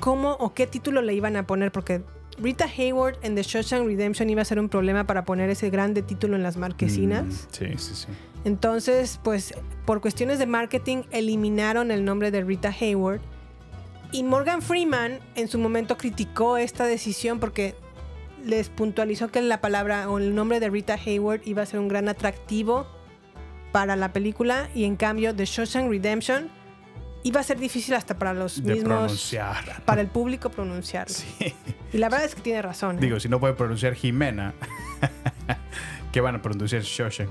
cómo o qué título le iban a poner, porque Rita Hayward and The Shawshank Redemption iba a ser un problema para poner ese grande título en las marquesinas. Mm, sí, sí, sí. Entonces, pues por cuestiones de marketing eliminaron el nombre de Rita Hayward. Y Morgan Freeman en su momento criticó esta decisión porque les puntualizó que la palabra o el nombre de Rita Hayward iba a ser un gran atractivo para la película y en cambio The Shawshank Redemption iba a ser difícil hasta para los De mismos pronunciar. para el público pronunciarlo. Sí. Y la verdad es que tiene razón. ¿eh? Digo, si no puede pronunciar Jimena, ¿qué van a pronunciar Shawshank?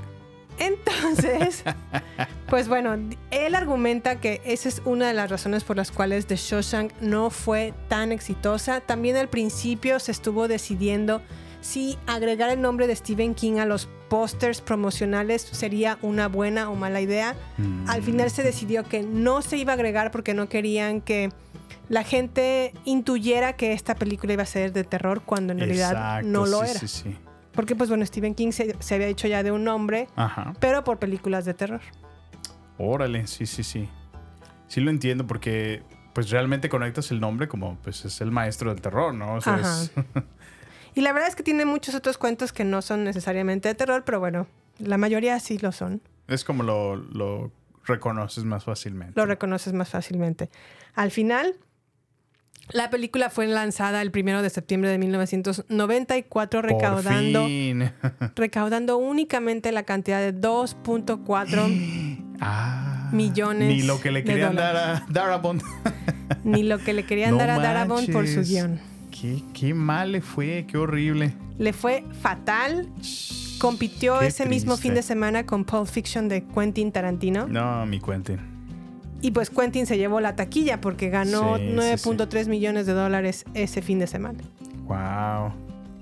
Entonces, pues bueno, él argumenta que esa es una de las razones por las cuales The Shawshank no fue tan exitosa. También al principio se estuvo decidiendo si agregar el nombre de Stephen King a los pósters promocionales sería una buena o mala idea. Al final se decidió que no se iba a agregar porque no querían que la gente intuyera que esta película iba a ser de terror cuando en realidad no lo sí, era. Sí, sí. Porque, pues bueno, Stephen King se, se había hecho ya de un nombre, Ajá. pero por películas de terror. Órale, sí, sí, sí. Sí lo entiendo porque pues realmente conectas el nombre como pues es el maestro del terror, ¿no? O sea, Ajá. es- Y la verdad es que tiene muchos otros cuentos que no son necesariamente de terror, pero bueno, la mayoría sí lo son. es como lo, lo reconoces más fácilmente. Lo reconoces más fácilmente. Al final, la película fue lanzada el primero de septiembre de 1994, Por recaudando, recaudando únicamente la cantidad de 2.4 Ah, millones Ni lo que le querían dar a Darabont. ni lo que le querían No dar a Darabont por su guion. Qué, qué mal le fue, qué horrible. Le fue fatal. Compitió Qué ese mismo fin de semana con Pulp Fiction de Quentin Tarantino. No, mi Quentin. Y pues Quentin se llevó la taquilla porque ganó Sí, sí, 9.3 millones de dólares ese fin de semana. Wow.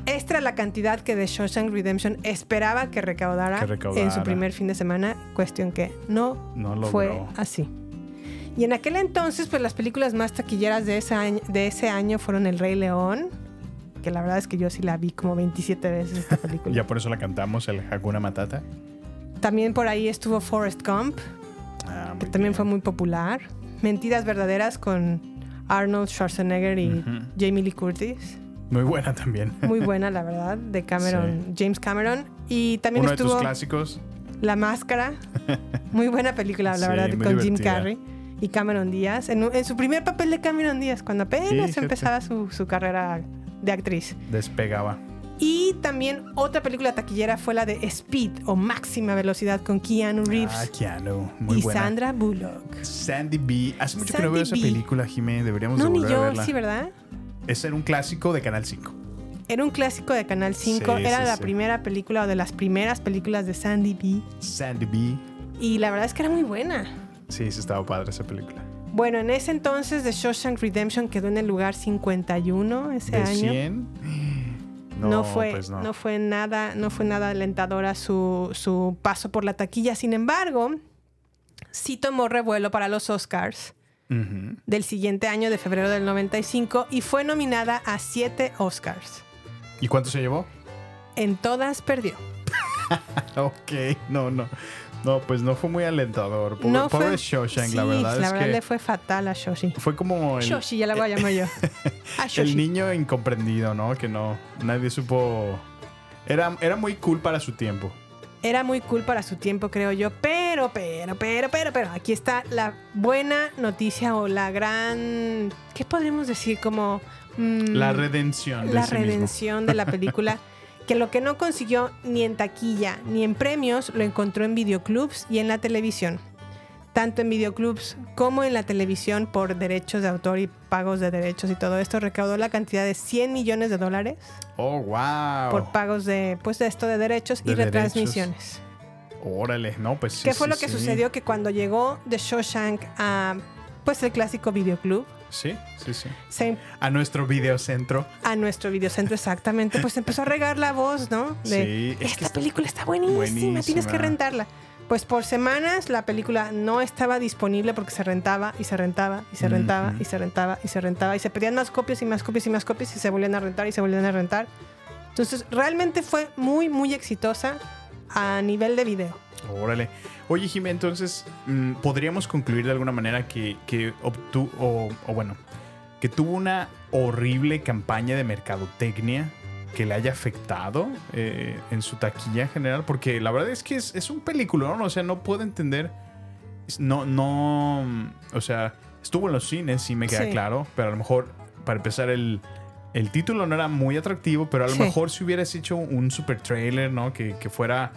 Extra la cantidad que The Shawshank Redemption esperaba que recaudara, Que recaudara. en su primer fin de semana, cuestión que no, No fue así. Y en aquel entonces, pues las películas más taquilleras de ese año, de ese año fueron El Rey León, que la verdad es que yo sí la vi como 27 veces esta película. Ya por eso la cantamos, el Hakuna Matata. También por ahí estuvo Forrest Gump, Ah, que también bien. fue muy popular. Mentiras verdaderas con Arnold Schwarzenegger y. Jamie Lee Curtis. Muy buena también. Muy buena, la verdad, de Cameron, James Cameron. Y también Uno de tus estuvo clásicos. La Máscara. Muy buena película, la Sí, verdad, con Jim. Carrey y Cameron Díaz. En, en su primer papel de Cameron Díaz, cuando apenas empezaba su, su carrera de actriz. Despegaba. Y también otra película taquillera fue la de Speed o Máxima Velocidad con Keanu Reeves Ah, Keanu. Muy y buena. Sandra Bullock. Sandy B. Hace mucho que no veo esa B. película, Jimé. Deberíamos No, de ni volver a yo, verla. sí, ¿verdad? Ese era un clásico de Canal 5. Era un clásico de Canal 5. Sí, Era sí, la sí. primera película o de las primeras películas de Sandy B. Sandy B. Y la verdad es que era muy buena. Sí, sí estaba padre esa película. Bueno, en ese entonces The Shawshank Redemption quedó en el lugar 51 ese ¿De año. 100? No, fue, pues no. no. fue nada, no fue nada alentadora su, su paso por la taquilla. Sin embargo, sí tomó revuelo para los Oscars del siguiente año de febrero del 95 y fue nominada a siete Oscars. ¿Y cuánto se llevó? En todas perdió. Ok, no, no. No, pues no fue muy alentador. Pobre, no pobre fue, Shawshank, sí, la verdad la es verdad que le fue fatal a Shoshi. fue como el, Shoshi, ya la voy a llamar yo. A el niño incomprendido, ¿no? Que no, nadie supo... Era, era muy cool para su tiempo. Era muy cool para su tiempo, creo yo. Pero, pero, pero, pero, pero. Aquí está la buena noticia o la gran. ¿Qué podríamos decir? Como. mm, La redención. de la sí mismo. redención de la película. que lo que no consiguió ni en taquilla ni en premios lo encontró en videoclubs y en la televisión. Tanto en videoclubs como en la televisión por derechos de autor y pagos de derechos y todo esto recaudó la cantidad de 100 millones de dólares Oh, wow. por pagos de pues de esto de derechos De y derechos. retransmisiones. Órale, no, pues sí. ¿Qué fue sí, lo que sí. sucedió? Que cuando llegó The Shawshank a pues el clásico videoclub, Sí, sí, sí. se- A nuestro videocentro. a nuestro videocentro exactamente, pues empezó a regar la voz, ¿no? De Sí, es esta película está buenísima, tienes que buenísima". rentarla. Pues por semanas la película no estaba disponible porque se rentaba y se rentaba y se rentaba Ujú. y se rentaba y se rentaba y se pedían más copias y más copias y más copias y se volvían a rentar y se volvían a rentar. Entonces realmente fue muy, muy exitosa a nivel de video. Órale. Oye, Jimé, entonces, mm, ¿podríamos concluir de alguna manera que, que obtuvo, o, o bueno, que tuvo una horrible campaña de mercadotecnia que le haya afectado eh, en su taquilla en general? Porque la verdad es que es, es un peliculón, o sea, no puedo entender. No, no, o sea, estuvo en los cines, sí me queda Sí. claro, pero a lo mejor, para empezar, el, el título no era muy atractivo, pero a lo Sí. mejor si hubieras hecho un super trailer, ¿no? Que, que fuera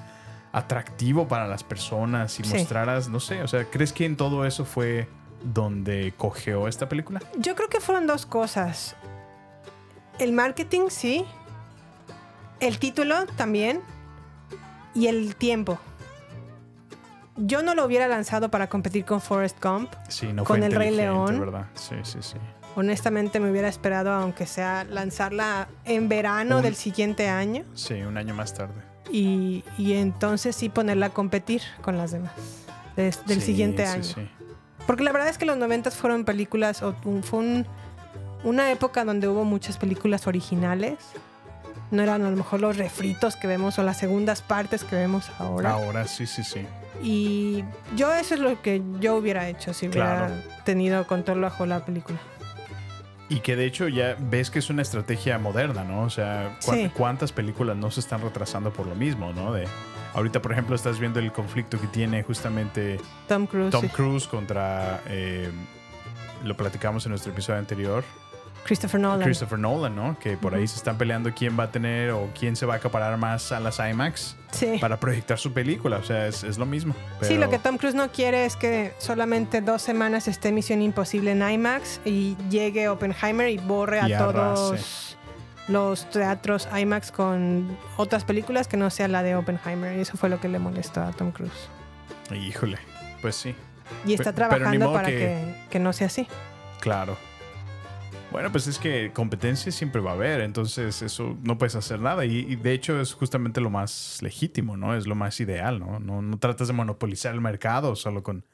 atractivo para las personas y Sí. mostraras, no sé, o sea, ¿crees que en todo eso fue donde cogeó esta película? Yo creo que fueron dos cosas. El marketing, sí. El título también. Y el tiempo. Yo no lo hubiera lanzado para competir con Forrest Gump. Sí, no Con fue El Rey León. ¿verdad? Sí, sí, sí. Honestamente me hubiera esperado, aunque sea lanzarla en verano Un- del siguiente año. Sí, un año más tarde. Y, y entonces sí ponerla a competir con las demás. des- del Sí, siguiente sí, año. sí. Porque la verdad es que los noventas fueron películas, o fue un- una época donde hubo muchas películas originales. No eran a lo mejor los refritos que vemos o las segundas partes que vemos ahora. Ahora sí, sí, sí. Y yo eso es lo que yo hubiera hecho si hubiera tenido control bajo la película. Y que de hecho ya ves que es una estrategia moderna, ¿no? O sea, ¿cuán- Sí. ¿cuántas películas no se están retrasando por lo mismo, ¿no? De, ahorita, por ejemplo, estás viendo el conflicto que tiene justamente Tom Cruise, Tom sí. Cruise contra, eh, lo platicamos en nuestro episodio anterior, Christopher Nolan. Christopher Nolan, ¿no? Que por ahí se están peleando quién va a tener o quién se va a acaparar más a las IMAX Sí. para proyectar su película. O sea, es, es lo mismo. Sí, lo que Tom Cruise no quiere es que solamente dos semanas esté Misión Imposible en IMAX y llegue Oppenheimer y borre a Y todos los teatros IMAX con otras películas que no sea la de Oppenheimer. Y eso fue lo que le molestó a Tom Cruise. Híjole, pues sí, Y está trabajando para que- que... que no sea así. claro. Bueno, pues es que competencia siempre va a haber, entonces eso no puedes hacer nada. Y, y de hecho es justamente lo más legítimo, ¿no? Es lo más ideal, ¿no? No, no tratas de monopolizar el mercado solo con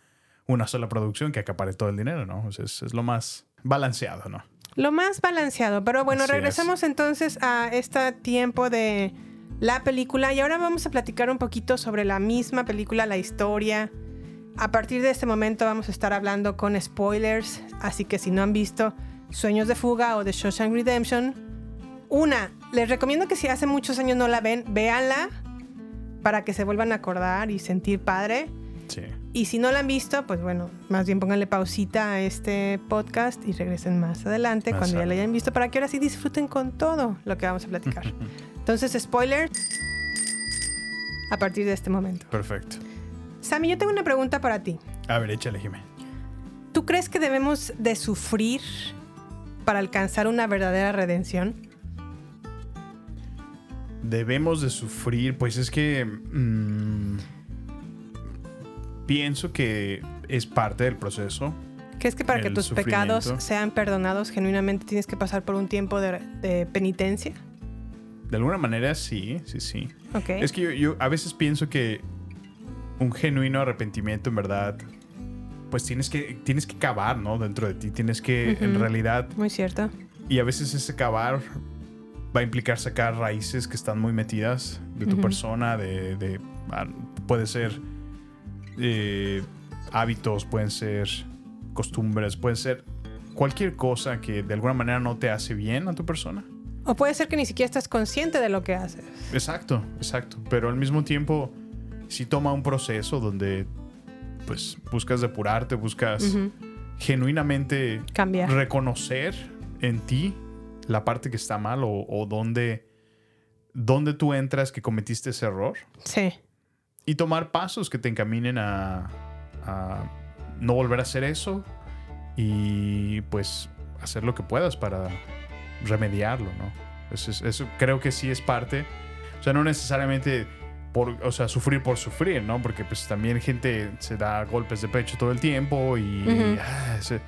una sola producción que acapare todo el dinero, ¿no? O sea, es, es lo más balanceado, ¿no? Lo más balanceado. Pero bueno, Así es. regresamos entonces a este tiempo de la película y ahora vamos a platicar un poquito sobre la misma película, la historia. A partir de este momento vamos a estar hablando con spoilers, así que si no han visto Sueños de Fuga o The Shawshank Redemption, una, les recomiendo que si hace muchos años no la ven, véanla para que se vuelvan a acordar y sentir padre. Sí. Y si no la han visto, pues bueno, más bien pónganle pausita a este podcast y regresen más adelante Más cuando ya la hayan visto para que ahora sí disfruten con todo lo que vamos a platicar. Entonces, spoiler a partir de este momento. Perfecto. Sammy, yo tengo una pregunta para ti. A ver, échale, Jimé. ¿Tú crees que debemos de sufrir para alcanzar una verdadera redención? Debemos de sufrir, pues es que mm, pienso que es parte del proceso. ¿Crees que para que tus pecados sean perdonados genuinamente tienes que pasar por un tiempo de, de penitencia? De alguna manera sí, sí, sí. Ok. Es que yo, yo a veces pienso que un genuino arrepentimiento en verdad, pues tienes que, tienes que cavar, ¿no? Dentro de ti, tienes que en realidad, Muy cierto. y a veces ese cavar va a implicar sacar raíces que están muy metidas de tu persona, de, de- ah, puede ser eh, hábitos, pueden ser costumbres, pueden ser cualquier cosa que de alguna manera no te hace bien a tu persona. O puede ser que ni siquiera estás consciente de lo que haces. Exacto, exacto. Pero al mismo tiempo, sí toma un proceso donde pues buscas depurarte, buscas genuinamente Cambiar. reconocer en ti la parte que está mal o, o dónde, dónde tú entras que cometiste ese error Sí. y tomar pasos que te encaminen a, a no volver a hacer eso y pues hacer lo que puedas para remediarlo, ¿no? Eso, es- eso creo que sí es parte, o sea, no necesariamente por, o sea, sufrir por sufrir, ¿no? Porque pues también gente se da golpes de pecho todo el tiempo y... Ujú. ah, se-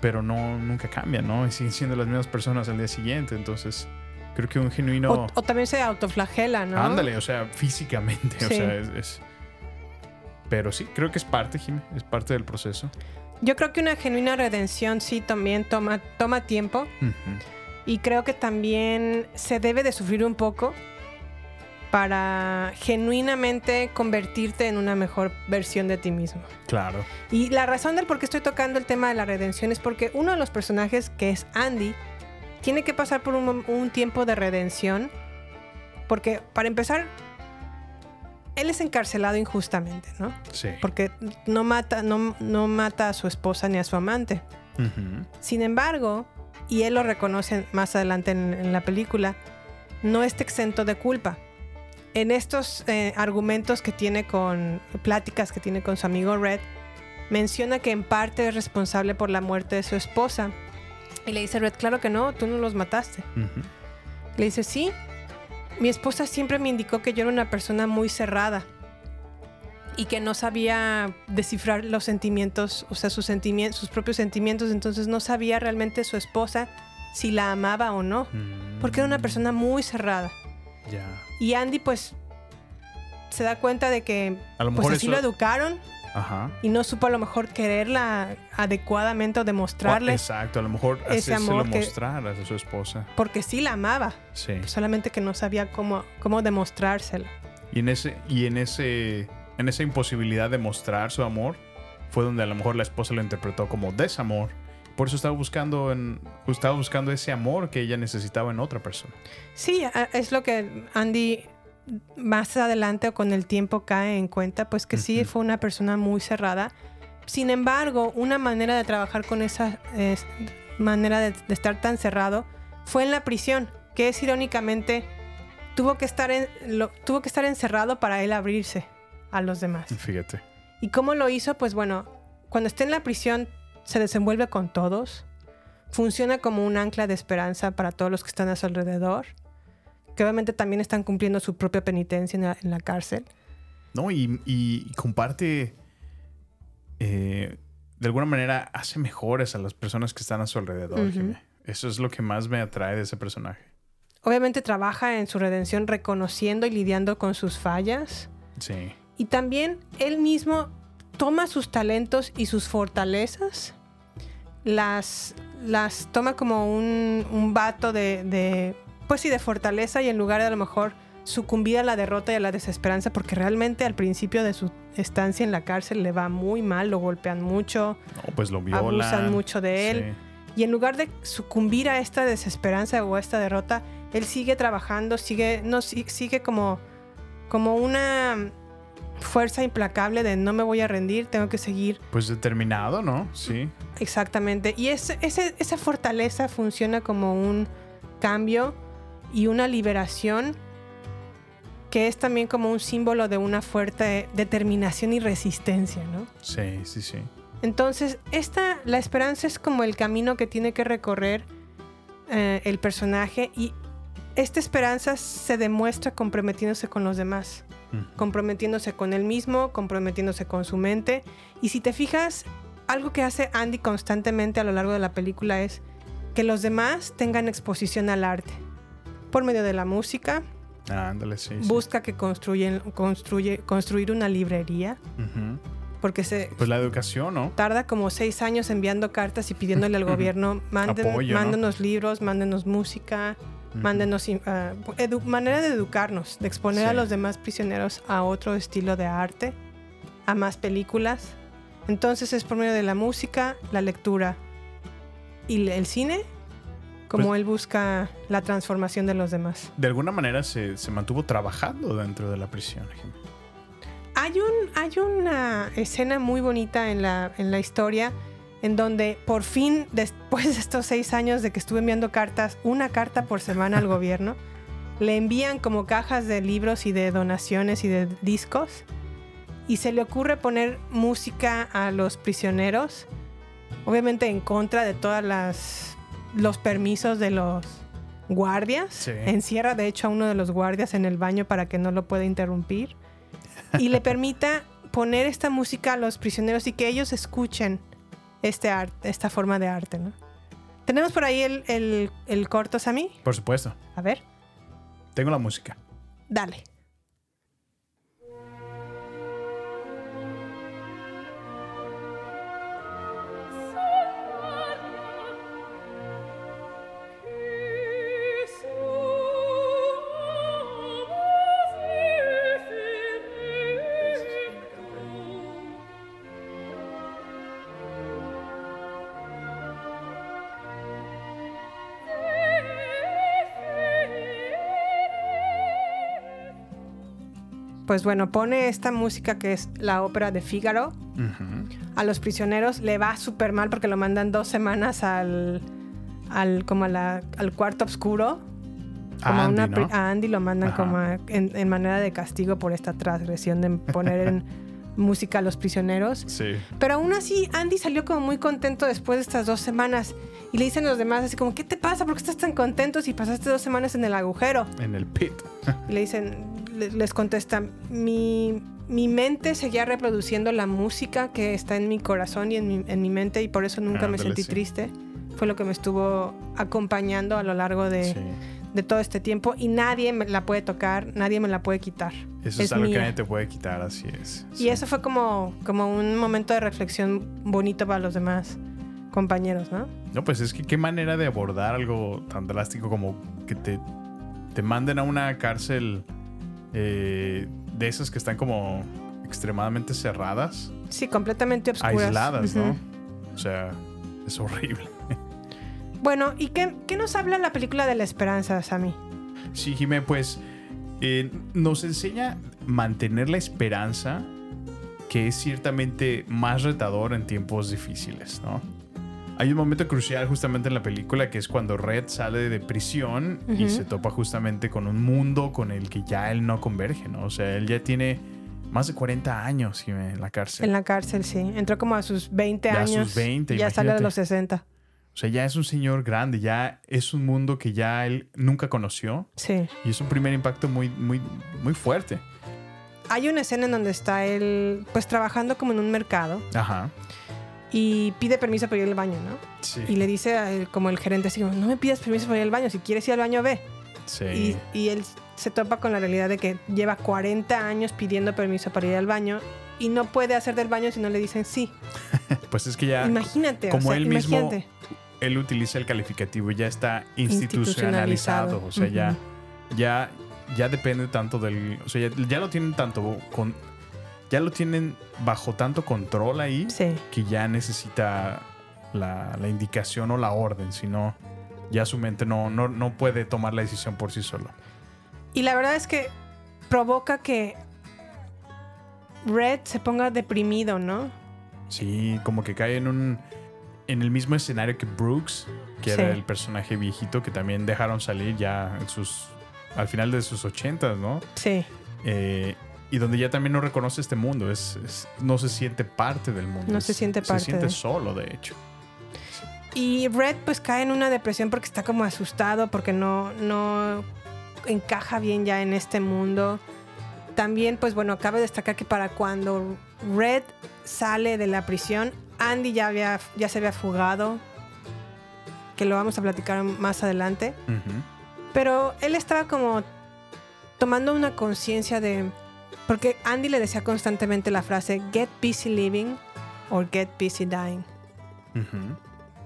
pero no, nunca cambian, ¿no? Y siguen siendo las mismas personas al día siguiente, entonces creo que un genuino... O, o también se autoflagela, ¿no? Ándale, o sea, físicamente, o Sí. sea, es, es- Pero sí, creo que es parte, Jimmy, es parte del proceso. Yo creo que una genuina redención sí también toma, toma tiempo. Ujú. Y creo que también se debe de sufrir un poco para genuinamente convertirte en una mejor versión de ti mismo. Claro. Y la razón del por qué estoy tocando el tema de la redención es porque uno de los personajes, que es Andy, tiene que pasar por un, un tiempo de redención. Porque, para empezar, él es encarcelado injustamente, ¿no? Sí. Porque no mata, no, no mata a su esposa ni a su amante. Sin embargo, y él lo reconoce más adelante en, en la película, no está exento de culpa. En estos eh, argumentos que tiene con, pláticas que tiene con su amigo Red, menciona que en parte es responsable por la muerte de su esposa. Y le dice Red, claro que no, tú no los mataste. Le dice, sí, mi esposa siempre me indicó que yo era una persona muy cerrada y que no sabía descifrar los sentimientos, o sea, sus, sentimientos, sus propios sentimientos, entonces no sabía realmente su esposa si la amaba o no, porque era una persona muy cerrada. Ya. Y Andy pues se da cuenta de que A lo pues mejor así eso- lo educaron, Ajá. y no supo a lo mejor quererla adecuadamente o demostrarle, Exacto, a lo mejor ese amor que- mostrar a su esposa. porque sí la amaba, Sí. solamente que no sabía cómo, cómo demostrárselo. Y en ese, y en ese, en esa imposibilidad de mostrar su amor, fue donde a lo mejor la esposa lo interpretó como desamor. Por eso estaba buscando en, estaba buscando ese amor que ella necesitaba en otra persona. Sí, es lo que Andy más adelante o con el tiempo cae en cuenta, pues que sí fue una persona muy cerrada. Sin embargo, una manera de trabajar con esa es- manera de, de estar tan cerrado fue en la prisión, que es irónicamente tuvo que estar en, lo- tuvo que estar encerrado para él abrirse a los demás. Fíjate. ¿Y cómo lo hizo? Pues bueno, cuando está en la prisión se desenvuelve con todos, funciona como un ancla de esperanza para todos los que están a su alrededor, que obviamente también están cumpliendo su propia penitencia en la, en la cárcel. No, y, y comparte. eh, de alguna manera hace mejores a las personas que están a su alrededor. Jimé. Eso es lo que más me atrae de ese personaje. Obviamente trabaja en su redención reconociendo y lidiando con sus fallas. Sí. Y también él mismo toma sus talentos y sus fortalezas, las, las toma como un, un vato de, de, pues sí, de fortaleza y en lugar de a lo mejor sucumbir a la derrota y a la desesperanza, porque realmente al principio de su estancia en la cárcel le va muy mal, lo golpean mucho, No, pues lo violan. abusan mucho de él. Y en lugar de sucumbir a esta desesperanza o a esta derrota, él sigue trabajando, sigue, no, sigue como, como una fuerza implacable de no me voy a rendir, tengo que seguir Pues determinado, ¿no? Sí. exactamente. Y ese, ese- esa fortaleza funciona como un cambio y una liberación que es también como un símbolo de una fuerte determinación y resistencia, ¿no? Sí, sí, sí. Entonces, esta, la esperanza es como el camino que tiene que recorrer eh, el personaje y esta esperanza se demuestra comprometiéndose con los demás, Comprometiéndose con él mismo, comprometiéndose con su mente. Y si te fijas, algo que hace Andy constantemente a lo largo de la película es que los demás tengan exposición al arte. Por medio de la música, Ah, ándale, sí. sí. busca que construyen, construye, construir una librería, Ujú. porque se, Pues la educación, ¿no? tarda como seis años enviando cartas y pidiéndole al gobierno, manden, Apoyo, ¿no? mándenos libros, mándenos música. Mándenos ah, manera de educarnos, de exponer Sí. a los demás prisioneros a otro estilo de arte, a más películas. Entonces es por medio de la música, la lectura y el cine, como Pues- él busca la transformación de los demás. De alguna manera se, se mantuvo trabajando dentro de la prisión. Hay, un, hay una escena muy bonita en la, en la historia en donde por fin, después de estos seis años de que estuve enviando cartas, una carta por semana al gobierno, le envían como cajas de libros y de donaciones y de discos y se le ocurre poner música a los prisioneros, obviamente en contra de todas las los permisos de los guardias. Sí. Encierra de hecho a uno de los guardias en el baño para que no lo pueda interrumpir y le permita poner esta música a los prisioneros y que ellos escuchen este arte, esta forma de arte, ¿no? Tenemos por ahí el, el, el corto, Sammy. Por supuesto. A ver, Tengo la música. dale. Pues bueno, pone esta música que es la ópera de Fígaro. A los prisioneros le va súper mal porque lo mandan dos semanas al, al como a la- al cuarto oscuro. A Como a, Andy, una a Andy lo mandan Ajá. como a- en, en manera de castigo por esta transgresión de poner en música a los prisioneros. Sí. Pero aún así, Andy salió como muy contento después de estas dos semanas. Y le dicen los demás así como, ¿qué te pasa? ¿Por qué estás tan contento si pasaste dos semanas en el agujero? En el pit. Y le dicen, les contestan, mi, mi mente seguía reproduciendo la música que está en mi corazón y en mi, en mi mente y por eso nunca me sentí sí. triste. Fue lo que me estuvo acompañando a lo largo de, Sí. de todo este tiempo y nadie me la puede tocar, nadie me la puede quitar. Eso es, algo que nadie te puede quitar, así es. Y Sí. eso fue como, como un momento de reflexión bonito para los demás compañeros, ¿no? No, pues es que qué manera de abordar algo tan drástico como que te, te manden a una cárcel eh, de esas que están como extremadamente cerradas, Sí, completamente obscuras. aisladas. ¿no? O sea, es horrible. Bueno, ¿y qué, qué nos habla la película de la esperanza, Sammy? Sí, Jimé, pues eh, nos enseña mantener la esperanza, que es ciertamente más retador en tiempos difíciles, ¿no? Hay un momento crucial justamente en la película que es cuando Red sale de prisión y se topa justamente con un mundo con el que ya él no converge, ¿no? O sea, él ya tiene más de 40 años en la cárcel. En la cárcel, sí. Entró como a sus 20 Ya a años. sus 20, y ya sale de imagínate. los 60. O sea, ya es un señor grande, ya es un mundo que ya él nunca conoció Sí. y es un primer impacto muy, muy, muy fuerte. Hay una escena en donde está él, pues trabajando como en un mercado Ajá. Y pide permiso para ir al baño, ¿no? Sí. Y le dice a él, como el gerente así, como, no me pidas permiso para ir al baño, si quieres ir al baño, ve. Sí. Y, y él se topa con la realidad de que lleva 40 años pidiendo permiso para ir al baño y no puede hacer del baño si no le dicen sí. Pues es que ya, Imagínate, como o sea, él mismo imagínate. él utiliza el calificativo, ya está institucionalizado. Institucionalizado. O sea, ya, ya, ya depende tanto del. O sea, ya, ya lo tienen tanto con. Ya lo tienen bajo tanto control ahí Sí. que ya necesita la, la indicación o la orden, si no, ya su mente no, no, no puede tomar la decisión por sí solo. Y la verdad es que provoca que Red se ponga deprimido, ¿no? Sí, como que cae en un. En el mismo escenario que Brooks, que Sí. era el personaje viejito que también dejaron salir ya en sus. al final de sus ochentas, ¿no? Sí. Eh, y donde ya también no reconoce este mundo, es, es- no se siente parte del mundo. No es- se siente parte Se siente de- solo, de hecho. Y Red pues cae en una depresión porque está como asustado, porque no, no encaja bien ya en este mundo. También pues bueno, cabe destacar que para cuando Red sale de la prisión, Andy ya, había, ya se había fugado, que lo vamos a platicar más adelante. Pero él estaba como tomando una conciencia de... Porque Andy le decía constantemente la frase, get busy living or get busy dying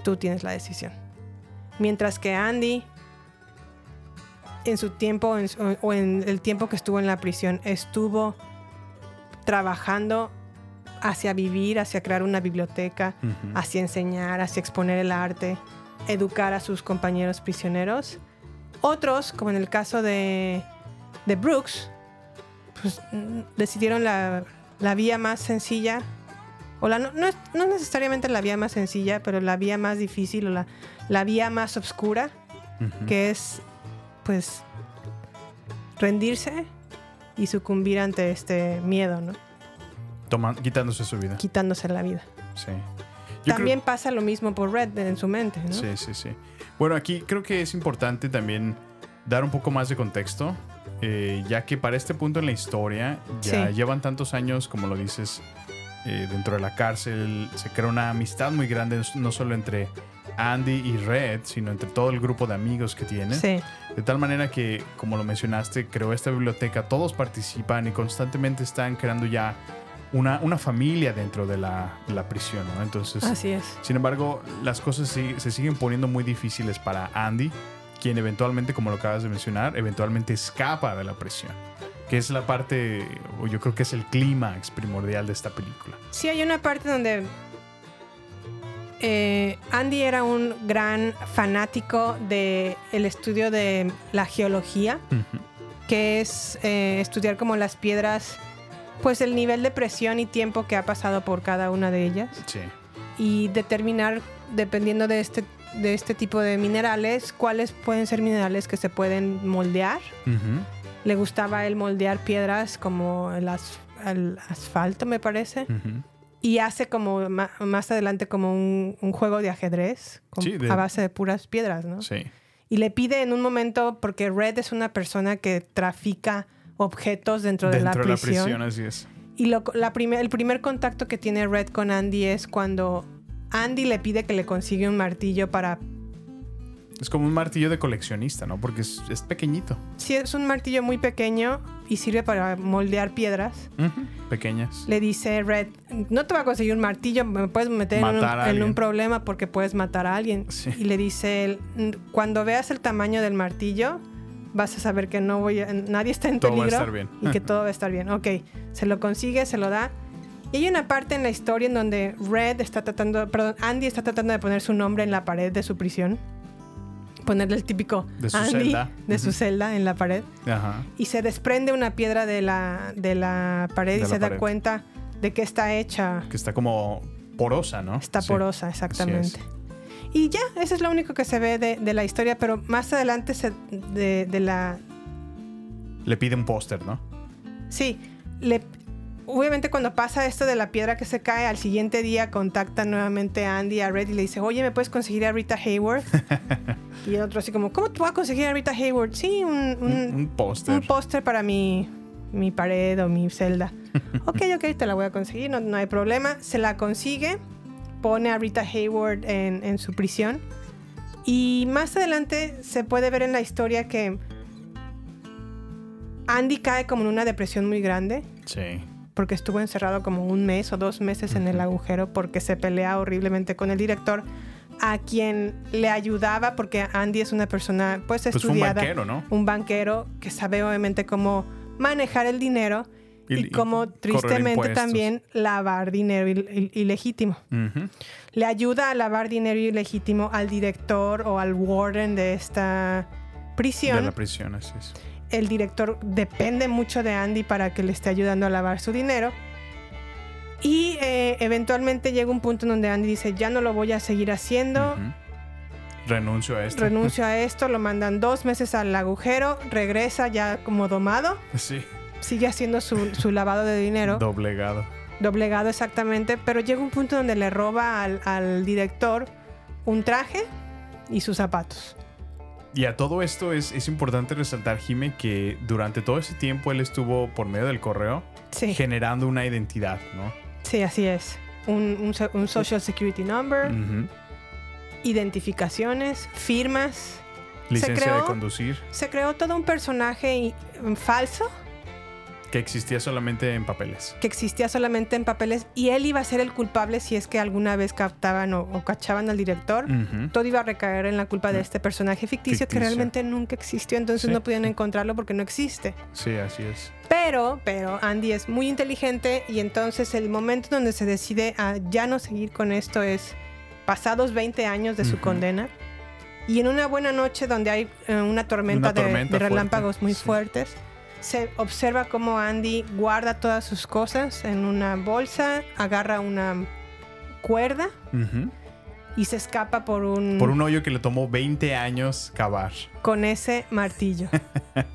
tú tienes la decisión. Mientras que Andy, en su tiempo en su- o en el tiempo que estuvo en la prisión, estuvo trabajando hacia vivir, hacia crear una biblioteca, hacia enseñar, hacia exponer el arte, educar a sus compañeros prisioneros. Otros, como en el caso de, de Brooks, pues mm, decidieron la, la vía más sencilla, o la, no, no es- no necesariamente la vía más sencilla, pero la vía más difícil o la, la vía más oscura, que es pues rendirse y sucumbir ante este miedo, ¿no? Toma- quitándose su vida. quitándose la vida. Sí. Yo creo- También pasa lo mismo por Red en su mente, ¿no? Sí, sí, sí. Bueno, aquí creo que es importante también dar un poco más de contexto, eh, ya que para este punto en la historia ya Sí. llevan tantos años, como lo dices, eh, dentro de la cárcel, se crea una amistad muy grande, no solo entre Andy y Red, sino entre todo el grupo de amigos que tiene. Sí. De tal manera que, como lo mencionaste, creó esta biblioteca, todos participan y constantemente están creando ya una, una familia dentro de la, de la prisión, ¿no? Entonces... Así es. Sin embargo, las cosas se siguen poniendo muy difíciles para Andy, quien eventualmente, como lo acabas de mencionar, eventualmente escapa de la prisión. Que es la parte, o yo creo que es el clímax primordial de esta película. Sí, hay una parte donde eh, Andy era un gran fanático del el estudio de la geología, que es eh, estudiar como las piedras, pues el nivel de presión y tiempo que ha pasado por cada una de ellas Sí. y determinar, dependiendo de este, de este tipo de minerales, cuáles pueden ser minerales que se pueden moldear. Le gustaba el moldear piedras como el, as- el asfalto, me parece. Y hace como más adelante como un, un juego de ajedrez con- Sí, de- a base de puras piedras, ¿no? Sí. Y le pide en un momento, porque Red es una persona que trafica objetos dentro, de, la Dentro de la prisión. prisión, así es. Y lo- la primer- el primer contacto que tiene Red con Andy es cuando Andy le pide que le consiga un martillo para Es como un martillo de coleccionista, ¿no? Porque es, es pequeñito. Sí, es un martillo muy pequeño y sirve para moldear piedras. Pequeñas. Le dice Red, no te va a conseguir un martillo, me puedes meter en un, en problema porque puedes matar a alguien. Sí. Y le dice él, "N- cuando veas el tamaño del martillo, vas a saber que no voy a- nadie está en Todo va a peligro estar bien. y que todo va a estar bien. Ok, se lo consigue, se lo da. Y hay una parte en la historia en donde Red está tratando, perdón, Andy está tratando de poner su nombre en la pared de su prisión. Ponerle el típico De su Andy celda. de su celda en la pared Ajá. y se desprende una piedra de la, de la pared y se da cuenta de que está hecha, Que está como porosa, ¿no? está Sí. porosa, exactamente. Y ya, eso es lo único que se ve de, de la historia, pero más adelante se, de, de la... Le pide un póster, ¿no? Sí, le, obviamente cuando pasa esto de la piedra que se cae, al siguiente día contacta nuevamente a Andy, a Red y le dice, oye, ¿me puedes conseguir a Rita Hayworth? y el otro así como, ¿cómo te voy a conseguir a Rita Hayworth? Sí, un, un- Un, un póster. un póster para mi, mi pared o mi celda. ok, ok, te la voy a conseguir, no, no hay problema. Se la consigue, pone a Rita Hayward en, en su prisión. Y más adelante se puede ver en la historia que Andy cae como en una depresión muy grande Sí. Porque estuvo encerrado como un mes o dos meses en el agujero porque se pelea horriblemente con el director a quien le ayudaba porque Andy es una persona pues Pues fue un estudiada banquero, ¿no? un banquero que sabe obviamente cómo manejar el dinero Y- cómo tristemente también lavar dinero il- il- ilegítimo. Le ayuda a lavar dinero ilegítimo al director o al warden de esta De prisión. la prisión, así es. El director depende mucho de Andy para que le esté ayudando a lavar su dinero. Y eh, eventualmente llega un punto en donde Andy dice, ya no lo voy a seguir haciendo, Ujú. Renuncio a esto. renuncio a esto, lo mandan dos meses al agujero, regresa ya como domado, Sí. sigue haciendo su, su lavado de dinero, Doblegado. doblegado exactamente, pero llega un punto donde le roba al, al director un traje y sus zapatos. Y a todo esto es, es importante resaltar, Jime, que durante todo ese tiempo él estuvo por medio del correo Sí, generando una identidad, ¿no? sí, así es. Un, un so- un social security number, identificaciones, firmas. Licencia creó- de conducir, Se creó todo un personaje mm, falso que existía solamente en papeles. que existía solamente en papeles y él iba a ser el culpable si es que alguna vez captaban o, o cachaban al director. Todo iba a recaer en la culpa de este personaje ficticio, que realmente nunca existió, entonces Sí. no podían encontrarlo porque no existe. Sí, así es. Pero, pero Andy es muy inteligente y entonces el momento donde se decide a ya no seguir con esto es pasados 20 años de su condena y en una buena noche donde hay eh, una tormenta, Una de- relámpagos fuerte, muy sí. fuertes, se observa cómo Andy guarda todas sus cosas en una bolsa, agarra una cuerda y se escapa por un, Por un hoyo que le tomó 20 años cavar. con ese martillo.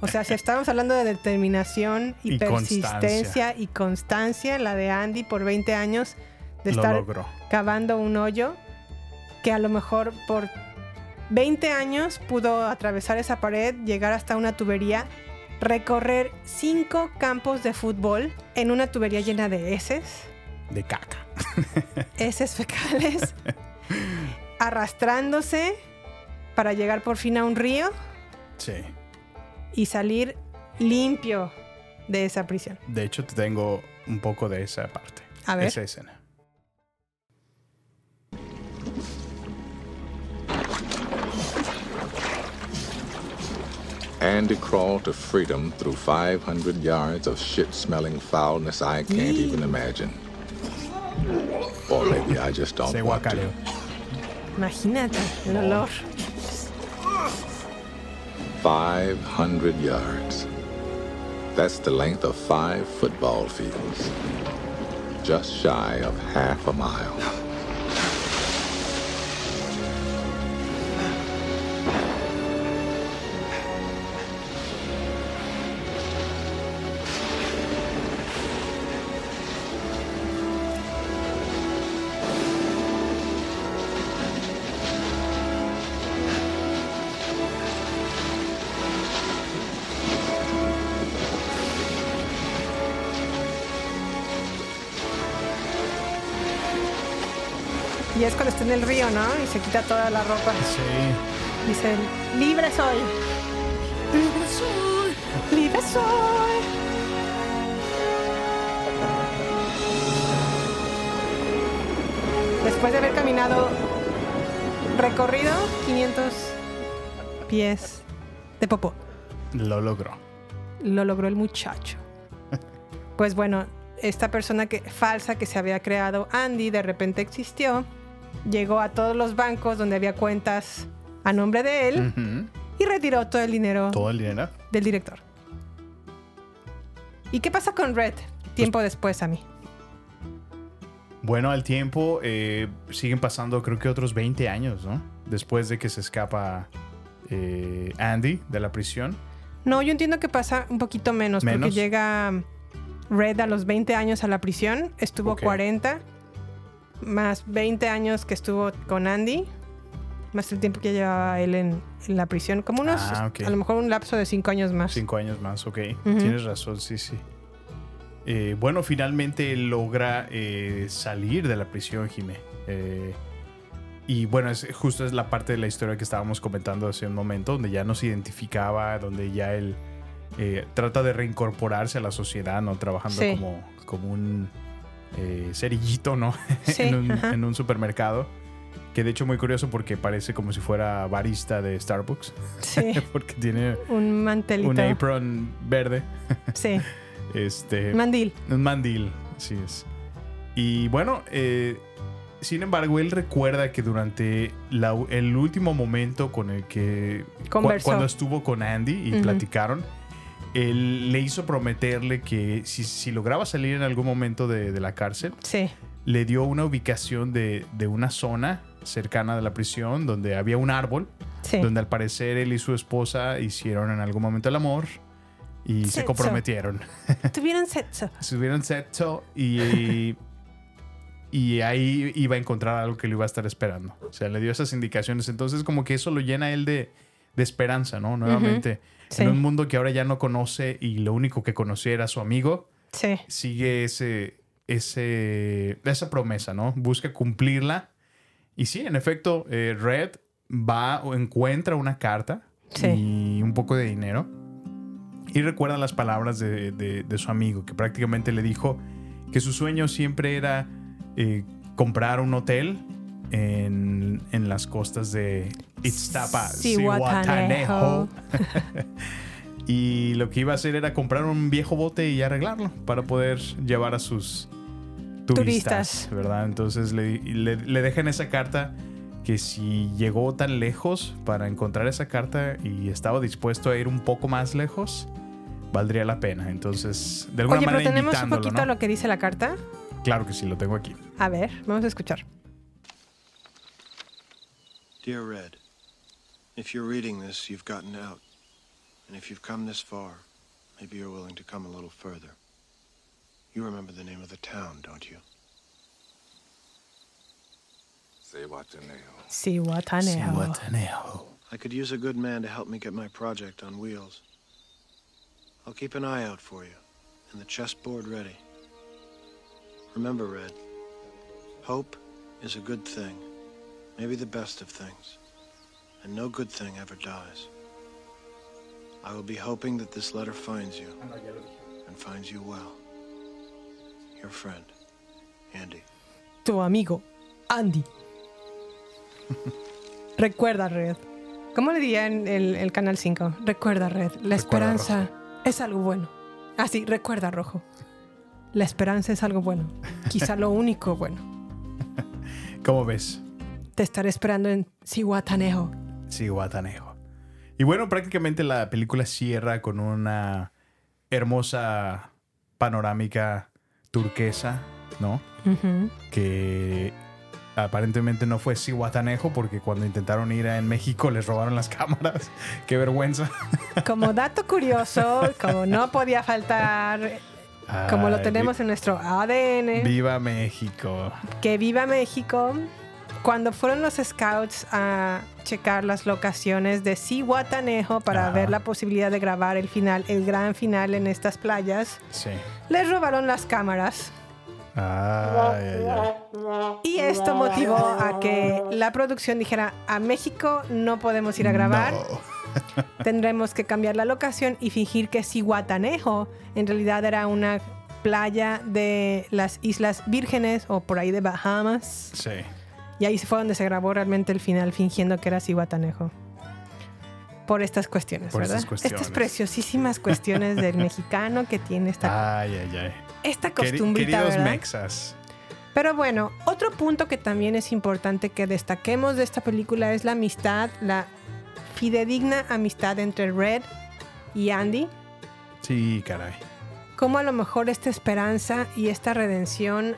O sea, si estamos hablando de determinación y, Y persistencia constancia. y constancia, la de Andy por 20 años de Lo estar logró. cavando un hoyo que a lo mejor por 20 años pudo atravesar esa pared, llegar hasta una tubería, recorrer cinco campos de fútbol en una tubería llena de heces, De caca. heces fecales, arrastrándose para llegar por fin a un río Sí. y salir limpio de esa prisión. De hecho, te tengo un poco de esa parte. A ver. Esa escena. Andy crawled to freedom through 500 yards of shit smelling foulness I can't even imagine. Or maybe I just don't Se want to. guacareó. Imagínate el olor. 500 yards. That's the length of five football fields. Just shy of half a mile. Es cuando está en el río, ¿no? Y se quita toda la ropa. Sí. Dice, él, libre soy. Libre soy. Libre soy. Después de haber caminado recorrido 500 pies de popó, Lo logró. lo logró el muchacho. Pues bueno, esta persona que, falsa que se había creado Andy de repente existió, llegó a todos los bancos donde había cuentas a nombre de él y retiró todo el dinero Todo el dinero. del director. ¿Y qué pasa con Red tiempo después a mí? Bueno, al tiempo eh, siguen pasando creo que otros 20 años, ¿no? Después de que se escapa eh, Andy de la prisión. No, yo entiendo que pasa un poquito menos, porque ¿Menos? llega Red a los 20 años a la prisión, estuvo Ok. 40, más 20 años que estuvo con Andy, más el tiempo que llevaba él en, en la prisión, como unos, Ah, a lo mejor un lapso de 5 años más. Cinco años más, ok. Tienes razón, sí, sí. Eh, bueno, finalmente él logra eh, salir de la prisión, Jimé. Eh, y bueno, es, justo es la parte de la historia que estábamos comentando hace un momento, donde ya no se identificaba, donde ya él eh, trata de reincorporarse a la sociedad, ¿no? Trabajando Sí. como, como un eh, cerillito, ¿no? Sí, en, un, ajá. en un supermercado. Que de hecho muy curioso porque parece como si fuera barista de Starbucks. Sí, porque tiene un mantelito. un apron verde. Sí, Este. mandil. un mandil, así es. Y bueno, eh, sin embargo, él recuerda que durante la- el último momento con el que. cu- cuando estuvo con Andy y platicaron, él le hizo prometerle que si, si lograba salir en algún momento de, de la cárcel, Sí, le dio una ubicación de, de una zona cercana de la prisión donde había un árbol sí. donde al parecer él y su esposa hicieron en algún momento el amor y se comprometieron. Tuvieron sexo. Subieron sexo y, y ahí iba a encontrar algo que lo iba a estar esperando. O sea, le dio esas indicaciones. Entonces como que eso lo llena él de, de esperanza, ¿no? Nuevamente, Sí. en un mundo que ahora ya no conoce y lo único que conocía era su amigo, Sí, sigue ese, ese, esa promesa, ¿no? Busca cumplirla. Y sí, en efecto, eh, Red va o encuentra una carta Sí. y un poco de dinero. Y recuerda las palabras de, de- de su amigo, que prácticamente le dijo que su sueño siempre era eh, comprar un hotel en, en las costas de Itztapa. Zihuatanejo. y lo que iba a hacer era comprar un viejo bote y arreglarlo para poder llevar a sus turistas, Turistas. ¿verdad? Entonces le, le, le dejan esa carta que si llegó tan lejos para encontrar esa carta y estaba dispuesto a ir un poco más lejos, valdría la pena. Entonces, de alguna Oye, pero manera tenemos un poquito ¿no? lo que dice la carta. Claro que sí, lo tengo aquí. A ver, vamos a escuchar. Dear Red, if you're reading this, you've gotten out. And if you've come this far, maybe you're willing to come a little further. You remember the name of the town, don't you? Zihuatanejo. Zihuatanejo. Zihuatanejo. I could use a good man to help me get my project on wheels. I'll keep an eye out for you, and the chessboard ready. Remember, Red, hope is a good thing, maybe the best of things, and no good thing ever dies. I will be hoping that this letter finds you, and finds you well. Your friend, Andy. Tu amigo, Andy. Recuerda, Red. ¿Cómo le diría en el, el Canal 5? Recuerda, Red. La esperanza es algo bueno. Ah, sí, recuerda, Rojo. La esperanza es algo bueno. Quizá lo único bueno. ¿Cómo ves? Te estaré esperando en Zihuatanejo. Zihuatanejo. Y bueno, prácticamente la película cierra con una hermosa panorámica turquesa, ¿no? Ujú. que aparentemente no fue Cihuatanejo porque cuando intentaron ir a- en México les robaron las cámaras. Qué vergüenza. Como dato curioso, como no podía faltar, como lo tenemos en nuestro ADN, Viva México. que viva México. Cuando fueron los scouts a checar las locaciones de Cihuatanejo para Ajá. ver la posibilidad de grabar el final, el gran final en estas playas, Sí. les robaron las cámaras. Ay, ay, ay. Y esto motivó a que la producción dijera, a México no podemos ir a grabar, No. tendremos que cambiar la locación y fingir que Cihuatanejo en realidad era una playa de las Islas Vírgenes o por ahí de Bahamas. Sí. Y ahí fue donde se grabó realmente el final fingiendo que era Cihuatanejo. Por estas cuestiones, Por ¿verdad? estas cuestiones. Estas preciosísimas cuestiones del mexicano que tiene esta, Ay, ay, ay. esta costumbrita, Queridos ¿verdad? mexas. Pero bueno, otro punto que también es importante que destaquemos de esta película es la amistad, la fidedigna amistad entre Red y Andy. Sí, caray. Cómo a lo mejor esta esperanza y esta redención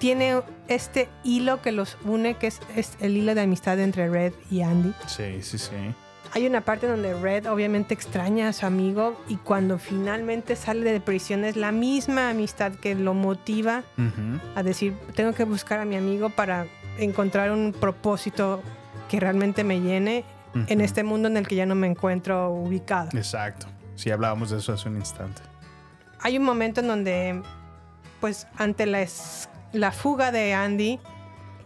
tiene este hilo que los une, que es, es el hilo de amistad entre Red y Andy. Sí, sí, sí. Hay una parte donde Red obviamente extraña a su amigo y cuando finalmente sale de prisión es la misma amistad que lo motiva a decir, tengo que buscar a mi amigo para encontrar un propósito que realmente me llene en este mundo en el que ya no me encuentro ubicado. Exacto. Sí, hablábamos de eso hace un instante. Hay un momento en donde, pues, ante la, la fuga de Andy,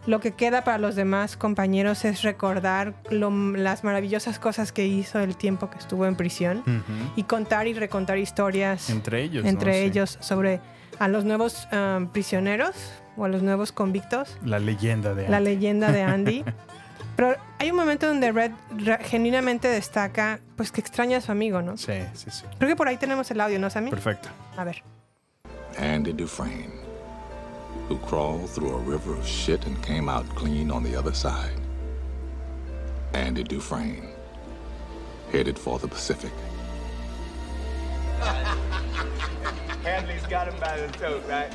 lo que queda para los demás compañeros es recordar lo- las maravillosas cosas que hizo el tiempo que estuvo en prisión y contar y recontar historias Entre ellos. sobre a los nuevos um, prisioneros o a los nuevos convictos La leyenda de la Andy. leyenda de Andy. Pero hay un momento donde Red re- genuinamente destaca pues que extraña a su amigo, ¿no? Sí, sí, sí. Creo que por ahí tenemos el audio, ¿no, Sammy? Perfecto. A ver. Andy Dufresne, who crawled through a river of shit and came out clean on the other side. Andy Dufresne, headed for the Pacific. Hadley's got him by the throat, right?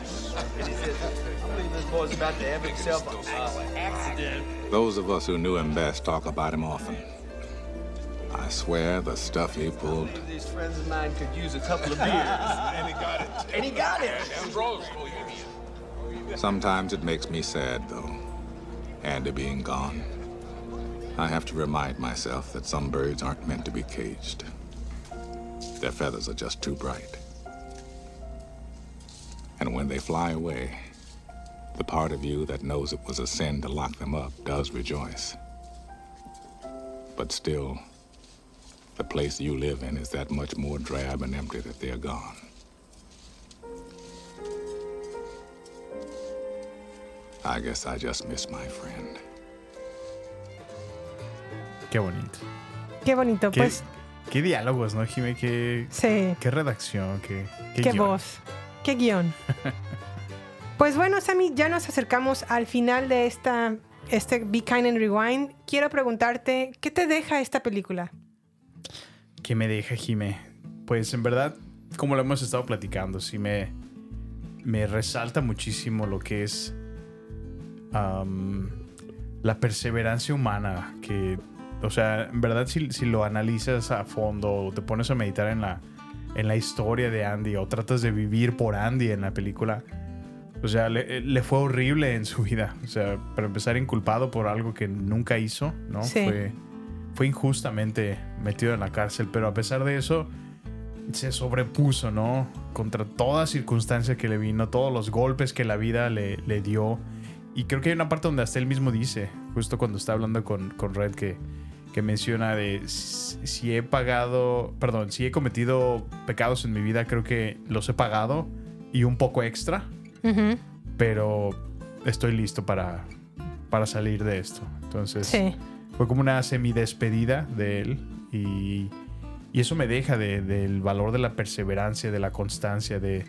And he says, I believe this boy's about to have himself an accident. Those of us who knew him best talk about him often. I swear the stuff he pulled. These friends of mine could use a couple of beers. and he got it. And he got it. Oh, Sometimes it makes me sad, though. Andy being gone. I have to remind myself that some birds aren't meant to be caged. Their feathers are just too bright. And when they fly away, the part of you that knows it was a sin to lock them up does rejoice. But still, the place you live in is that much more drab and empty that they're gone. I guess I just miss my friend. Qué bonito. Qué bonito, Qué, pues. qué diálogos, ¿no, Jimé? Qué, Sí. qué redacción, qué, qué, Qué, guion. voz. Qué guion. pues bueno, Sammy, ya nos acercamos al final de esta este Be Kind and Rewind. Quiero preguntarte, ¿qué te deja esta película? ¿Qué me deja, Jimé? Pues en verdad, como lo hemos estado platicando, sí me, me resalta muchísimo lo que es la perseverancia humana. Que, o sea, en verdad, si, si lo analizas a fondo o te pones a meditar en la, en la historia de Andy o tratas de vivir por Andy en la película, o sea, le, le fue horrible en su vida. O sea, para empezar, inculpado por algo que nunca hizo, ¿no? Sí. Fue, fue injustamente metido en la cárcel, pero a pesar de eso, se sobrepuso, ¿no? Contra toda circunstancia que le vino, todos los golpes que la vida le, le dio. Y creo que hay una parte donde hasta él mismo dice, justo cuando está hablando con, con Red, que, que menciona de si he pagado, perdón, si he cometido pecados en mi vida, creo que los he pagado y un poco extra, pero estoy listo para, para salir de esto. Entonces, Sí. fue como una semidespedida de él y, y eso me deja de- del valor de la perseverancia, de la constancia, de,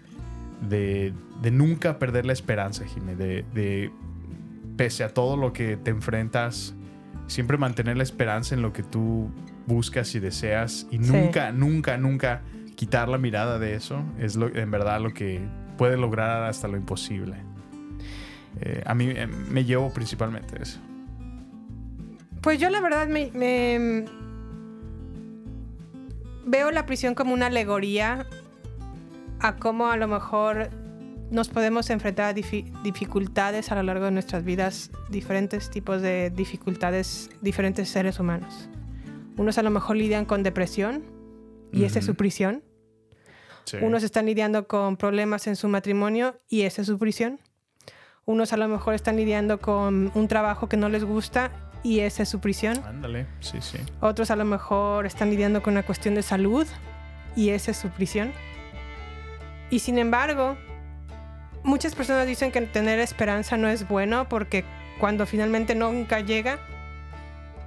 de, de nunca perder la esperanza, Jimé, de, de pese a todo lo que te enfrentas, siempre mantener la esperanza en lo que tú buscas y deseas y Sí. nunca, nunca, nunca quitar la mirada de eso es lo, en verdad lo que puede lograr hasta lo imposible. Eh, a mí eh, me llevo principalmente eso. Pues yo la verdad me, me- veo la prisión como una alegoría a cómo a lo mejor nos podemos enfrentar a difi- dificultades a lo largo de nuestras vidas, diferentes tipos de dificultades, diferentes seres humanos. Unos a lo mejor lidian con depresión y esa es su prisión. Sí. Unos están lidiando con problemas en su matrimonio y esa es su prisión. Unos a lo mejor están lidiando con un trabajo que no les gusta y esa es su prisión. Ándale, sí, sí. Otros a lo mejor están lidiando con una cuestión de salud y esa es su prisión. Y sin embargo, muchas personas dicen que tener esperanza no es bueno porque cuando finalmente nunca llega,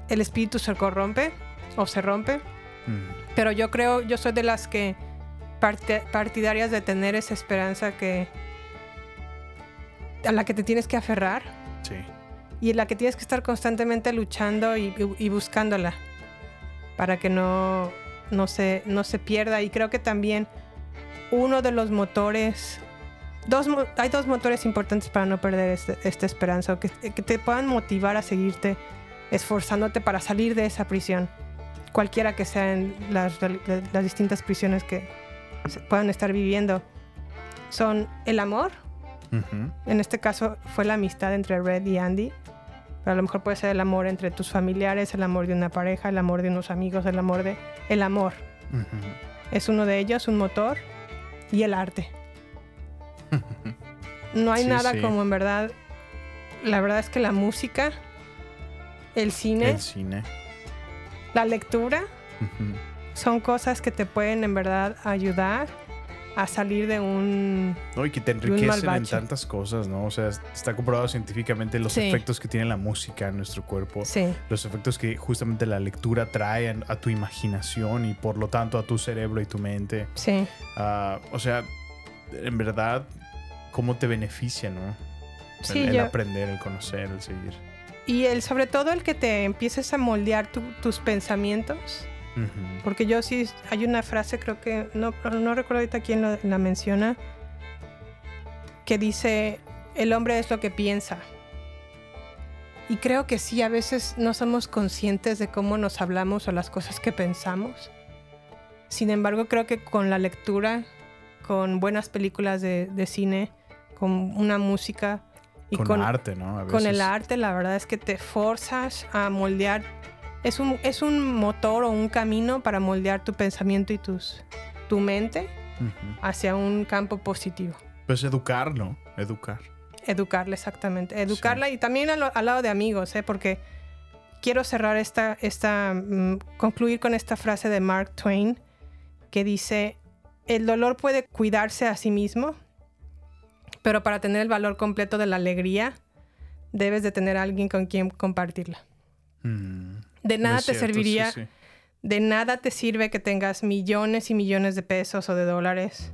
el espíritu se corrompe o se rompe. Mm, Pero yo creo, yo soy de las que partidarias de tener esa esperanza que a la que te tienes que aferrar sí. y en la que tienes que estar constantemente luchando y, y- y buscándola para que no, no, se, no se pierda. Y creo que también uno de los motores, dos, hay dos motores importantes para no perder este- esta esperanza, que, que te puedan motivar a seguirte esforzándote para salir de esa prisión, cualquiera que sean las, las distintas prisiones que se puedan estar viviendo. Son el amor, Ujú. en este caso fue la amistad entre Red y Andy. Pero a lo mejor puede ser el amor entre tus familiares, el amor de una pareja, el amor de unos amigos, el amor de... El amor Ujú. es uno de ellos, un motor. Y el arte. No hay Sí, nada sí. como en verdad... La verdad es que la música, el cine, El cine. la lectura, son cosas que te pueden en verdad ayudar a salir de un... No, y que te enriquecen en tantas cosas, ¿no? O sea, está comprobado científicamente los Sí. efectos que tiene la música en nuestro cuerpo. Sí, Los efectos que justamente la lectura trae a, a tu imaginación y por lo tanto a tu cerebro y tu mente. sí. Ah, o sea, en verdad, cómo te beneficia, ¿no? El- Sí, el, yo- aprender, el conocer, el seguir. Y el, sobre todo el que te empieces a moldear tu- tus pensamientos. Porque yo sí, hay una frase, creo que, no, no recuerdo ahorita quién lo- la menciona, que dice, el hombre es lo que piensa. Y creo que sí, a veces no somos conscientes de cómo nos hablamos o las cosas que pensamos. Sin embargo, creo que con la lectura, con buenas películas de, de cine, con una música y con, con, arte, ¿no? A con el arte, la verdad es que te forzas a moldear. Es un, es un motor o un camino para moldear tu pensamiento y tus, tu mente hacia un campo positivo. Pues educar, ¿no? Educar. Educarla, exactamente. Educarla y también al, al lado de amigos, ¿eh? porque quiero cerrar esta, esta mm, concluir con esta frase de Mark Twain que dice, el dolor puede cuidarse a sí mismo, pero para tener el valor completo de la alegría, debes de tener a alguien con quien compartirla. Mm. De nada te cierto, serviría, sí. de nada te sirve que tengas millones y millones de pesos o de dólares.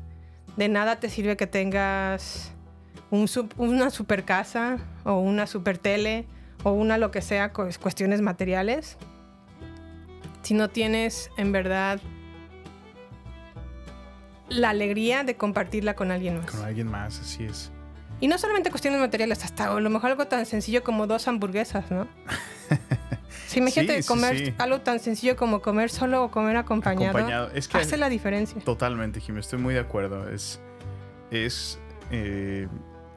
De nada te sirve que tengas un una super casa o una super tele o una lo que sea, cu- cuestiones materiales. Si no tienes en verdad la alegría de compartirla con alguien más. Con alguien más, así es. Y no solamente cuestiones materiales, hasta a lo mejor algo tan sencillo como dos hamburguesas, ¿no? Sí, imagínate Sí, comer sí. algo tan sencillo como comer solo o comer acompañado. Acompañado. Es que hace la diferencia. Totalmente, Jimmy, estoy muy de acuerdo. Es, es, eh,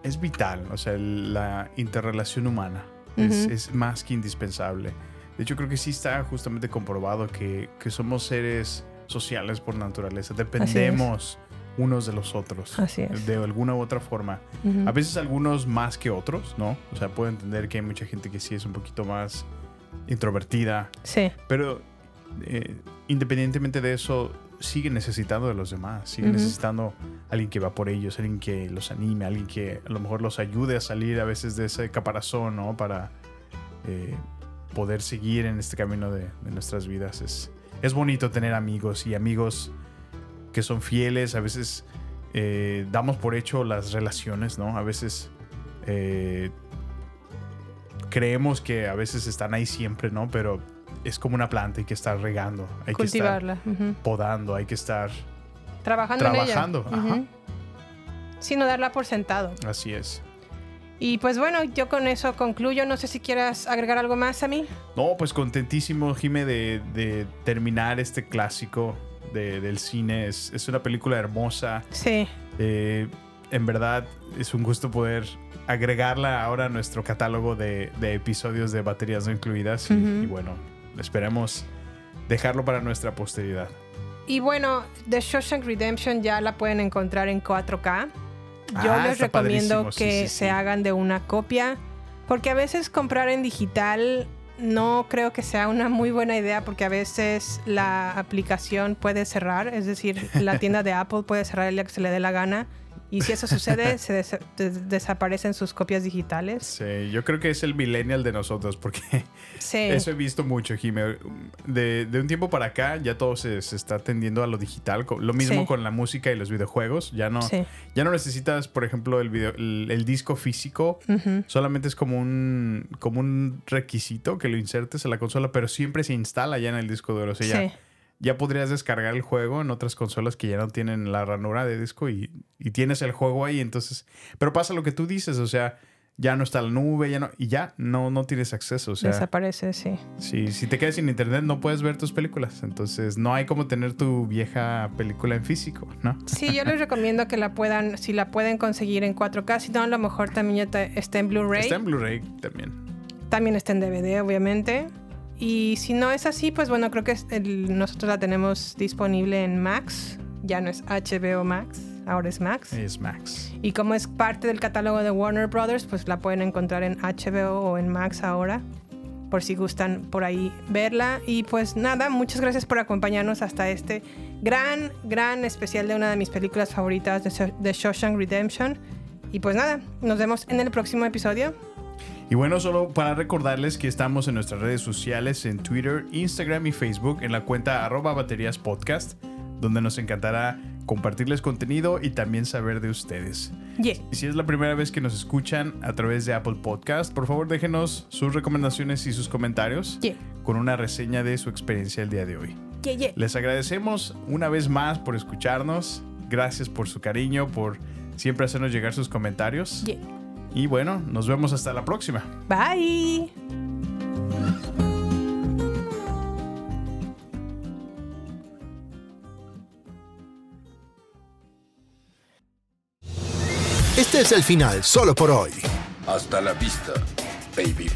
es vital, o sea, la interrelación humana es, Ujú. es más que indispensable. De hecho, creo que sí está justamente comprobado que, que somos seres sociales por naturaleza. Dependemos unos de los otros. Así es. De alguna u otra forma. A veces algunos más que otros, ¿no? O sea, puedo entender que hay mucha gente que sí es un poquito más introvertida, Sí, pero eh, independientemente de eso, sigue necesitando de los demás, sigue necesitando alguien que va por ellos, alguien que los anime, alguien que a lo mejor los ayude a salir a veces de ese caparazón, ¿no? Para eh, poder seguir en este camino de, de nuestras vidas. Es, es bonito tener amigos y amigos que son fieles, a veces eh, damos por hecho las relaciones, ¿no? A veces eh, creemos que a veces están ahí siempre, ¿no? Pero es como una planta, hay que estar regando, hay cultivarla. que estar podando, hay que estar... Trabajando, Trabajando, en ella. ajá. Ujú. Sino darla por sentado. Así es. Y pues bueno, yo con eso concluyo. No sé si quieras agregar algo más a mí. No, pues contentísimo, Jime, de, de terminar este clásico de- del cine. Es, es una película hermosa. Sí, Eh, en verdad, es un gusto poder agregarla ahora a nuestro catálogo de, de episodios de baterías no incluidas. Y- Ujú. y, bueno, esperemos dejarlo para nuestra posteridad. Y bueno, The Shawshank Redemption ya la pueden encontrar en 4K. Yo Ah, les recomiendo sí, que sí, se hagan de una copia, porque a veces comprar en digital no creo que sea una muy buena idea, porque a veces la aplicación puede cerrar, es decir, la tienda de Apple puede cerrar el día que se le dé la gana. Y si eso sucede, se des- des- desaparecen sus copias digitales. Sí, yo creo que es el millennial de nosotros, porque Sí. eso he visto mucho, Jime. De, de un tiempo para acá ya todo se, se está tendiendo a lo digital. Lo mismo Sí. con la música y los videojuegos. Ya no, Sí. ya no necesitas, por ejemplo, el, video, el, el disco físico. Solamente es como un, como un requisito que lo insertes a la consola, pero siempre se instala ya en el disco duro. O sea, ya, Sí. Ya podrías descargar el juego en otras consolas que ya no tienen la ranura de disco y, y tienes el juego ahí. Entonces, pero pasa lo que tú dices, o sea, ya no está la nube, ya no, y ya no, no tienes acceso. O sea, Desaparece, sí. si, si te quedas sin internet no puedes ver tus películas. Entonces, no hay como tener tu vieja película en físico, ¿no? Sí, yo les recomiendo que la puedan, si la pueden conseguir en 4K, si no, a lo mejor también ya te- está en Blu-ray. Está en Blu-ray también. También está en DVD, obviamente. Y si no es así, pues bueno, creo que el- nosotros la tenemos disponible en Max. Ya no es HBO Max, ahora es Max. Es Max. Y como es parte del catálogo de Warner Brothers, pues la pueden encontrar en HBO o en Max ahora, por si gustan por ahí verla. Y pues nada, muchas gracias por acompañarnos hasta este gran, gran especial de una de mis películas favoritas de Shawshank Redemption. Y pues nada, nos vemos en el próximo episodio. Y bueno, solo para recordarles que estamos en nuestras redes sociales, en Twitter, Instagram y Facebook, en la cuenta arroba baterías podcast, donde nos encantará compartirles contenido y también saber de ustedes. Yeah. Y si es la primera vez que nos escuchan a través de Apple Podcast, por favor déjenos sus recomendaciones y sus comentarios Yeah. con una reseña de su experiencia el día de hoy. Yeah. Les agradecemos una vez más por escucharnos. Gracias por su cariño, por siempre hacernos llegar sus comentarios. Y bueno, nos vemos hasta la próxima. Bye. Este es el final solo por hoy. Hasta la vista, baby.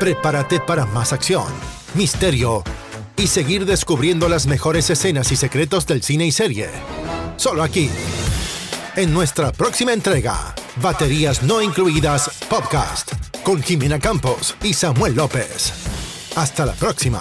Prepárate para más acción, misterio y seguir descubriendo las mejores escenas y secretos del cine y serie. Solo aquí, en nuestra próxima entrega, Baterías No Incluidas Podcast, con Jimena Campos y Samuel López. Hasta la próxima.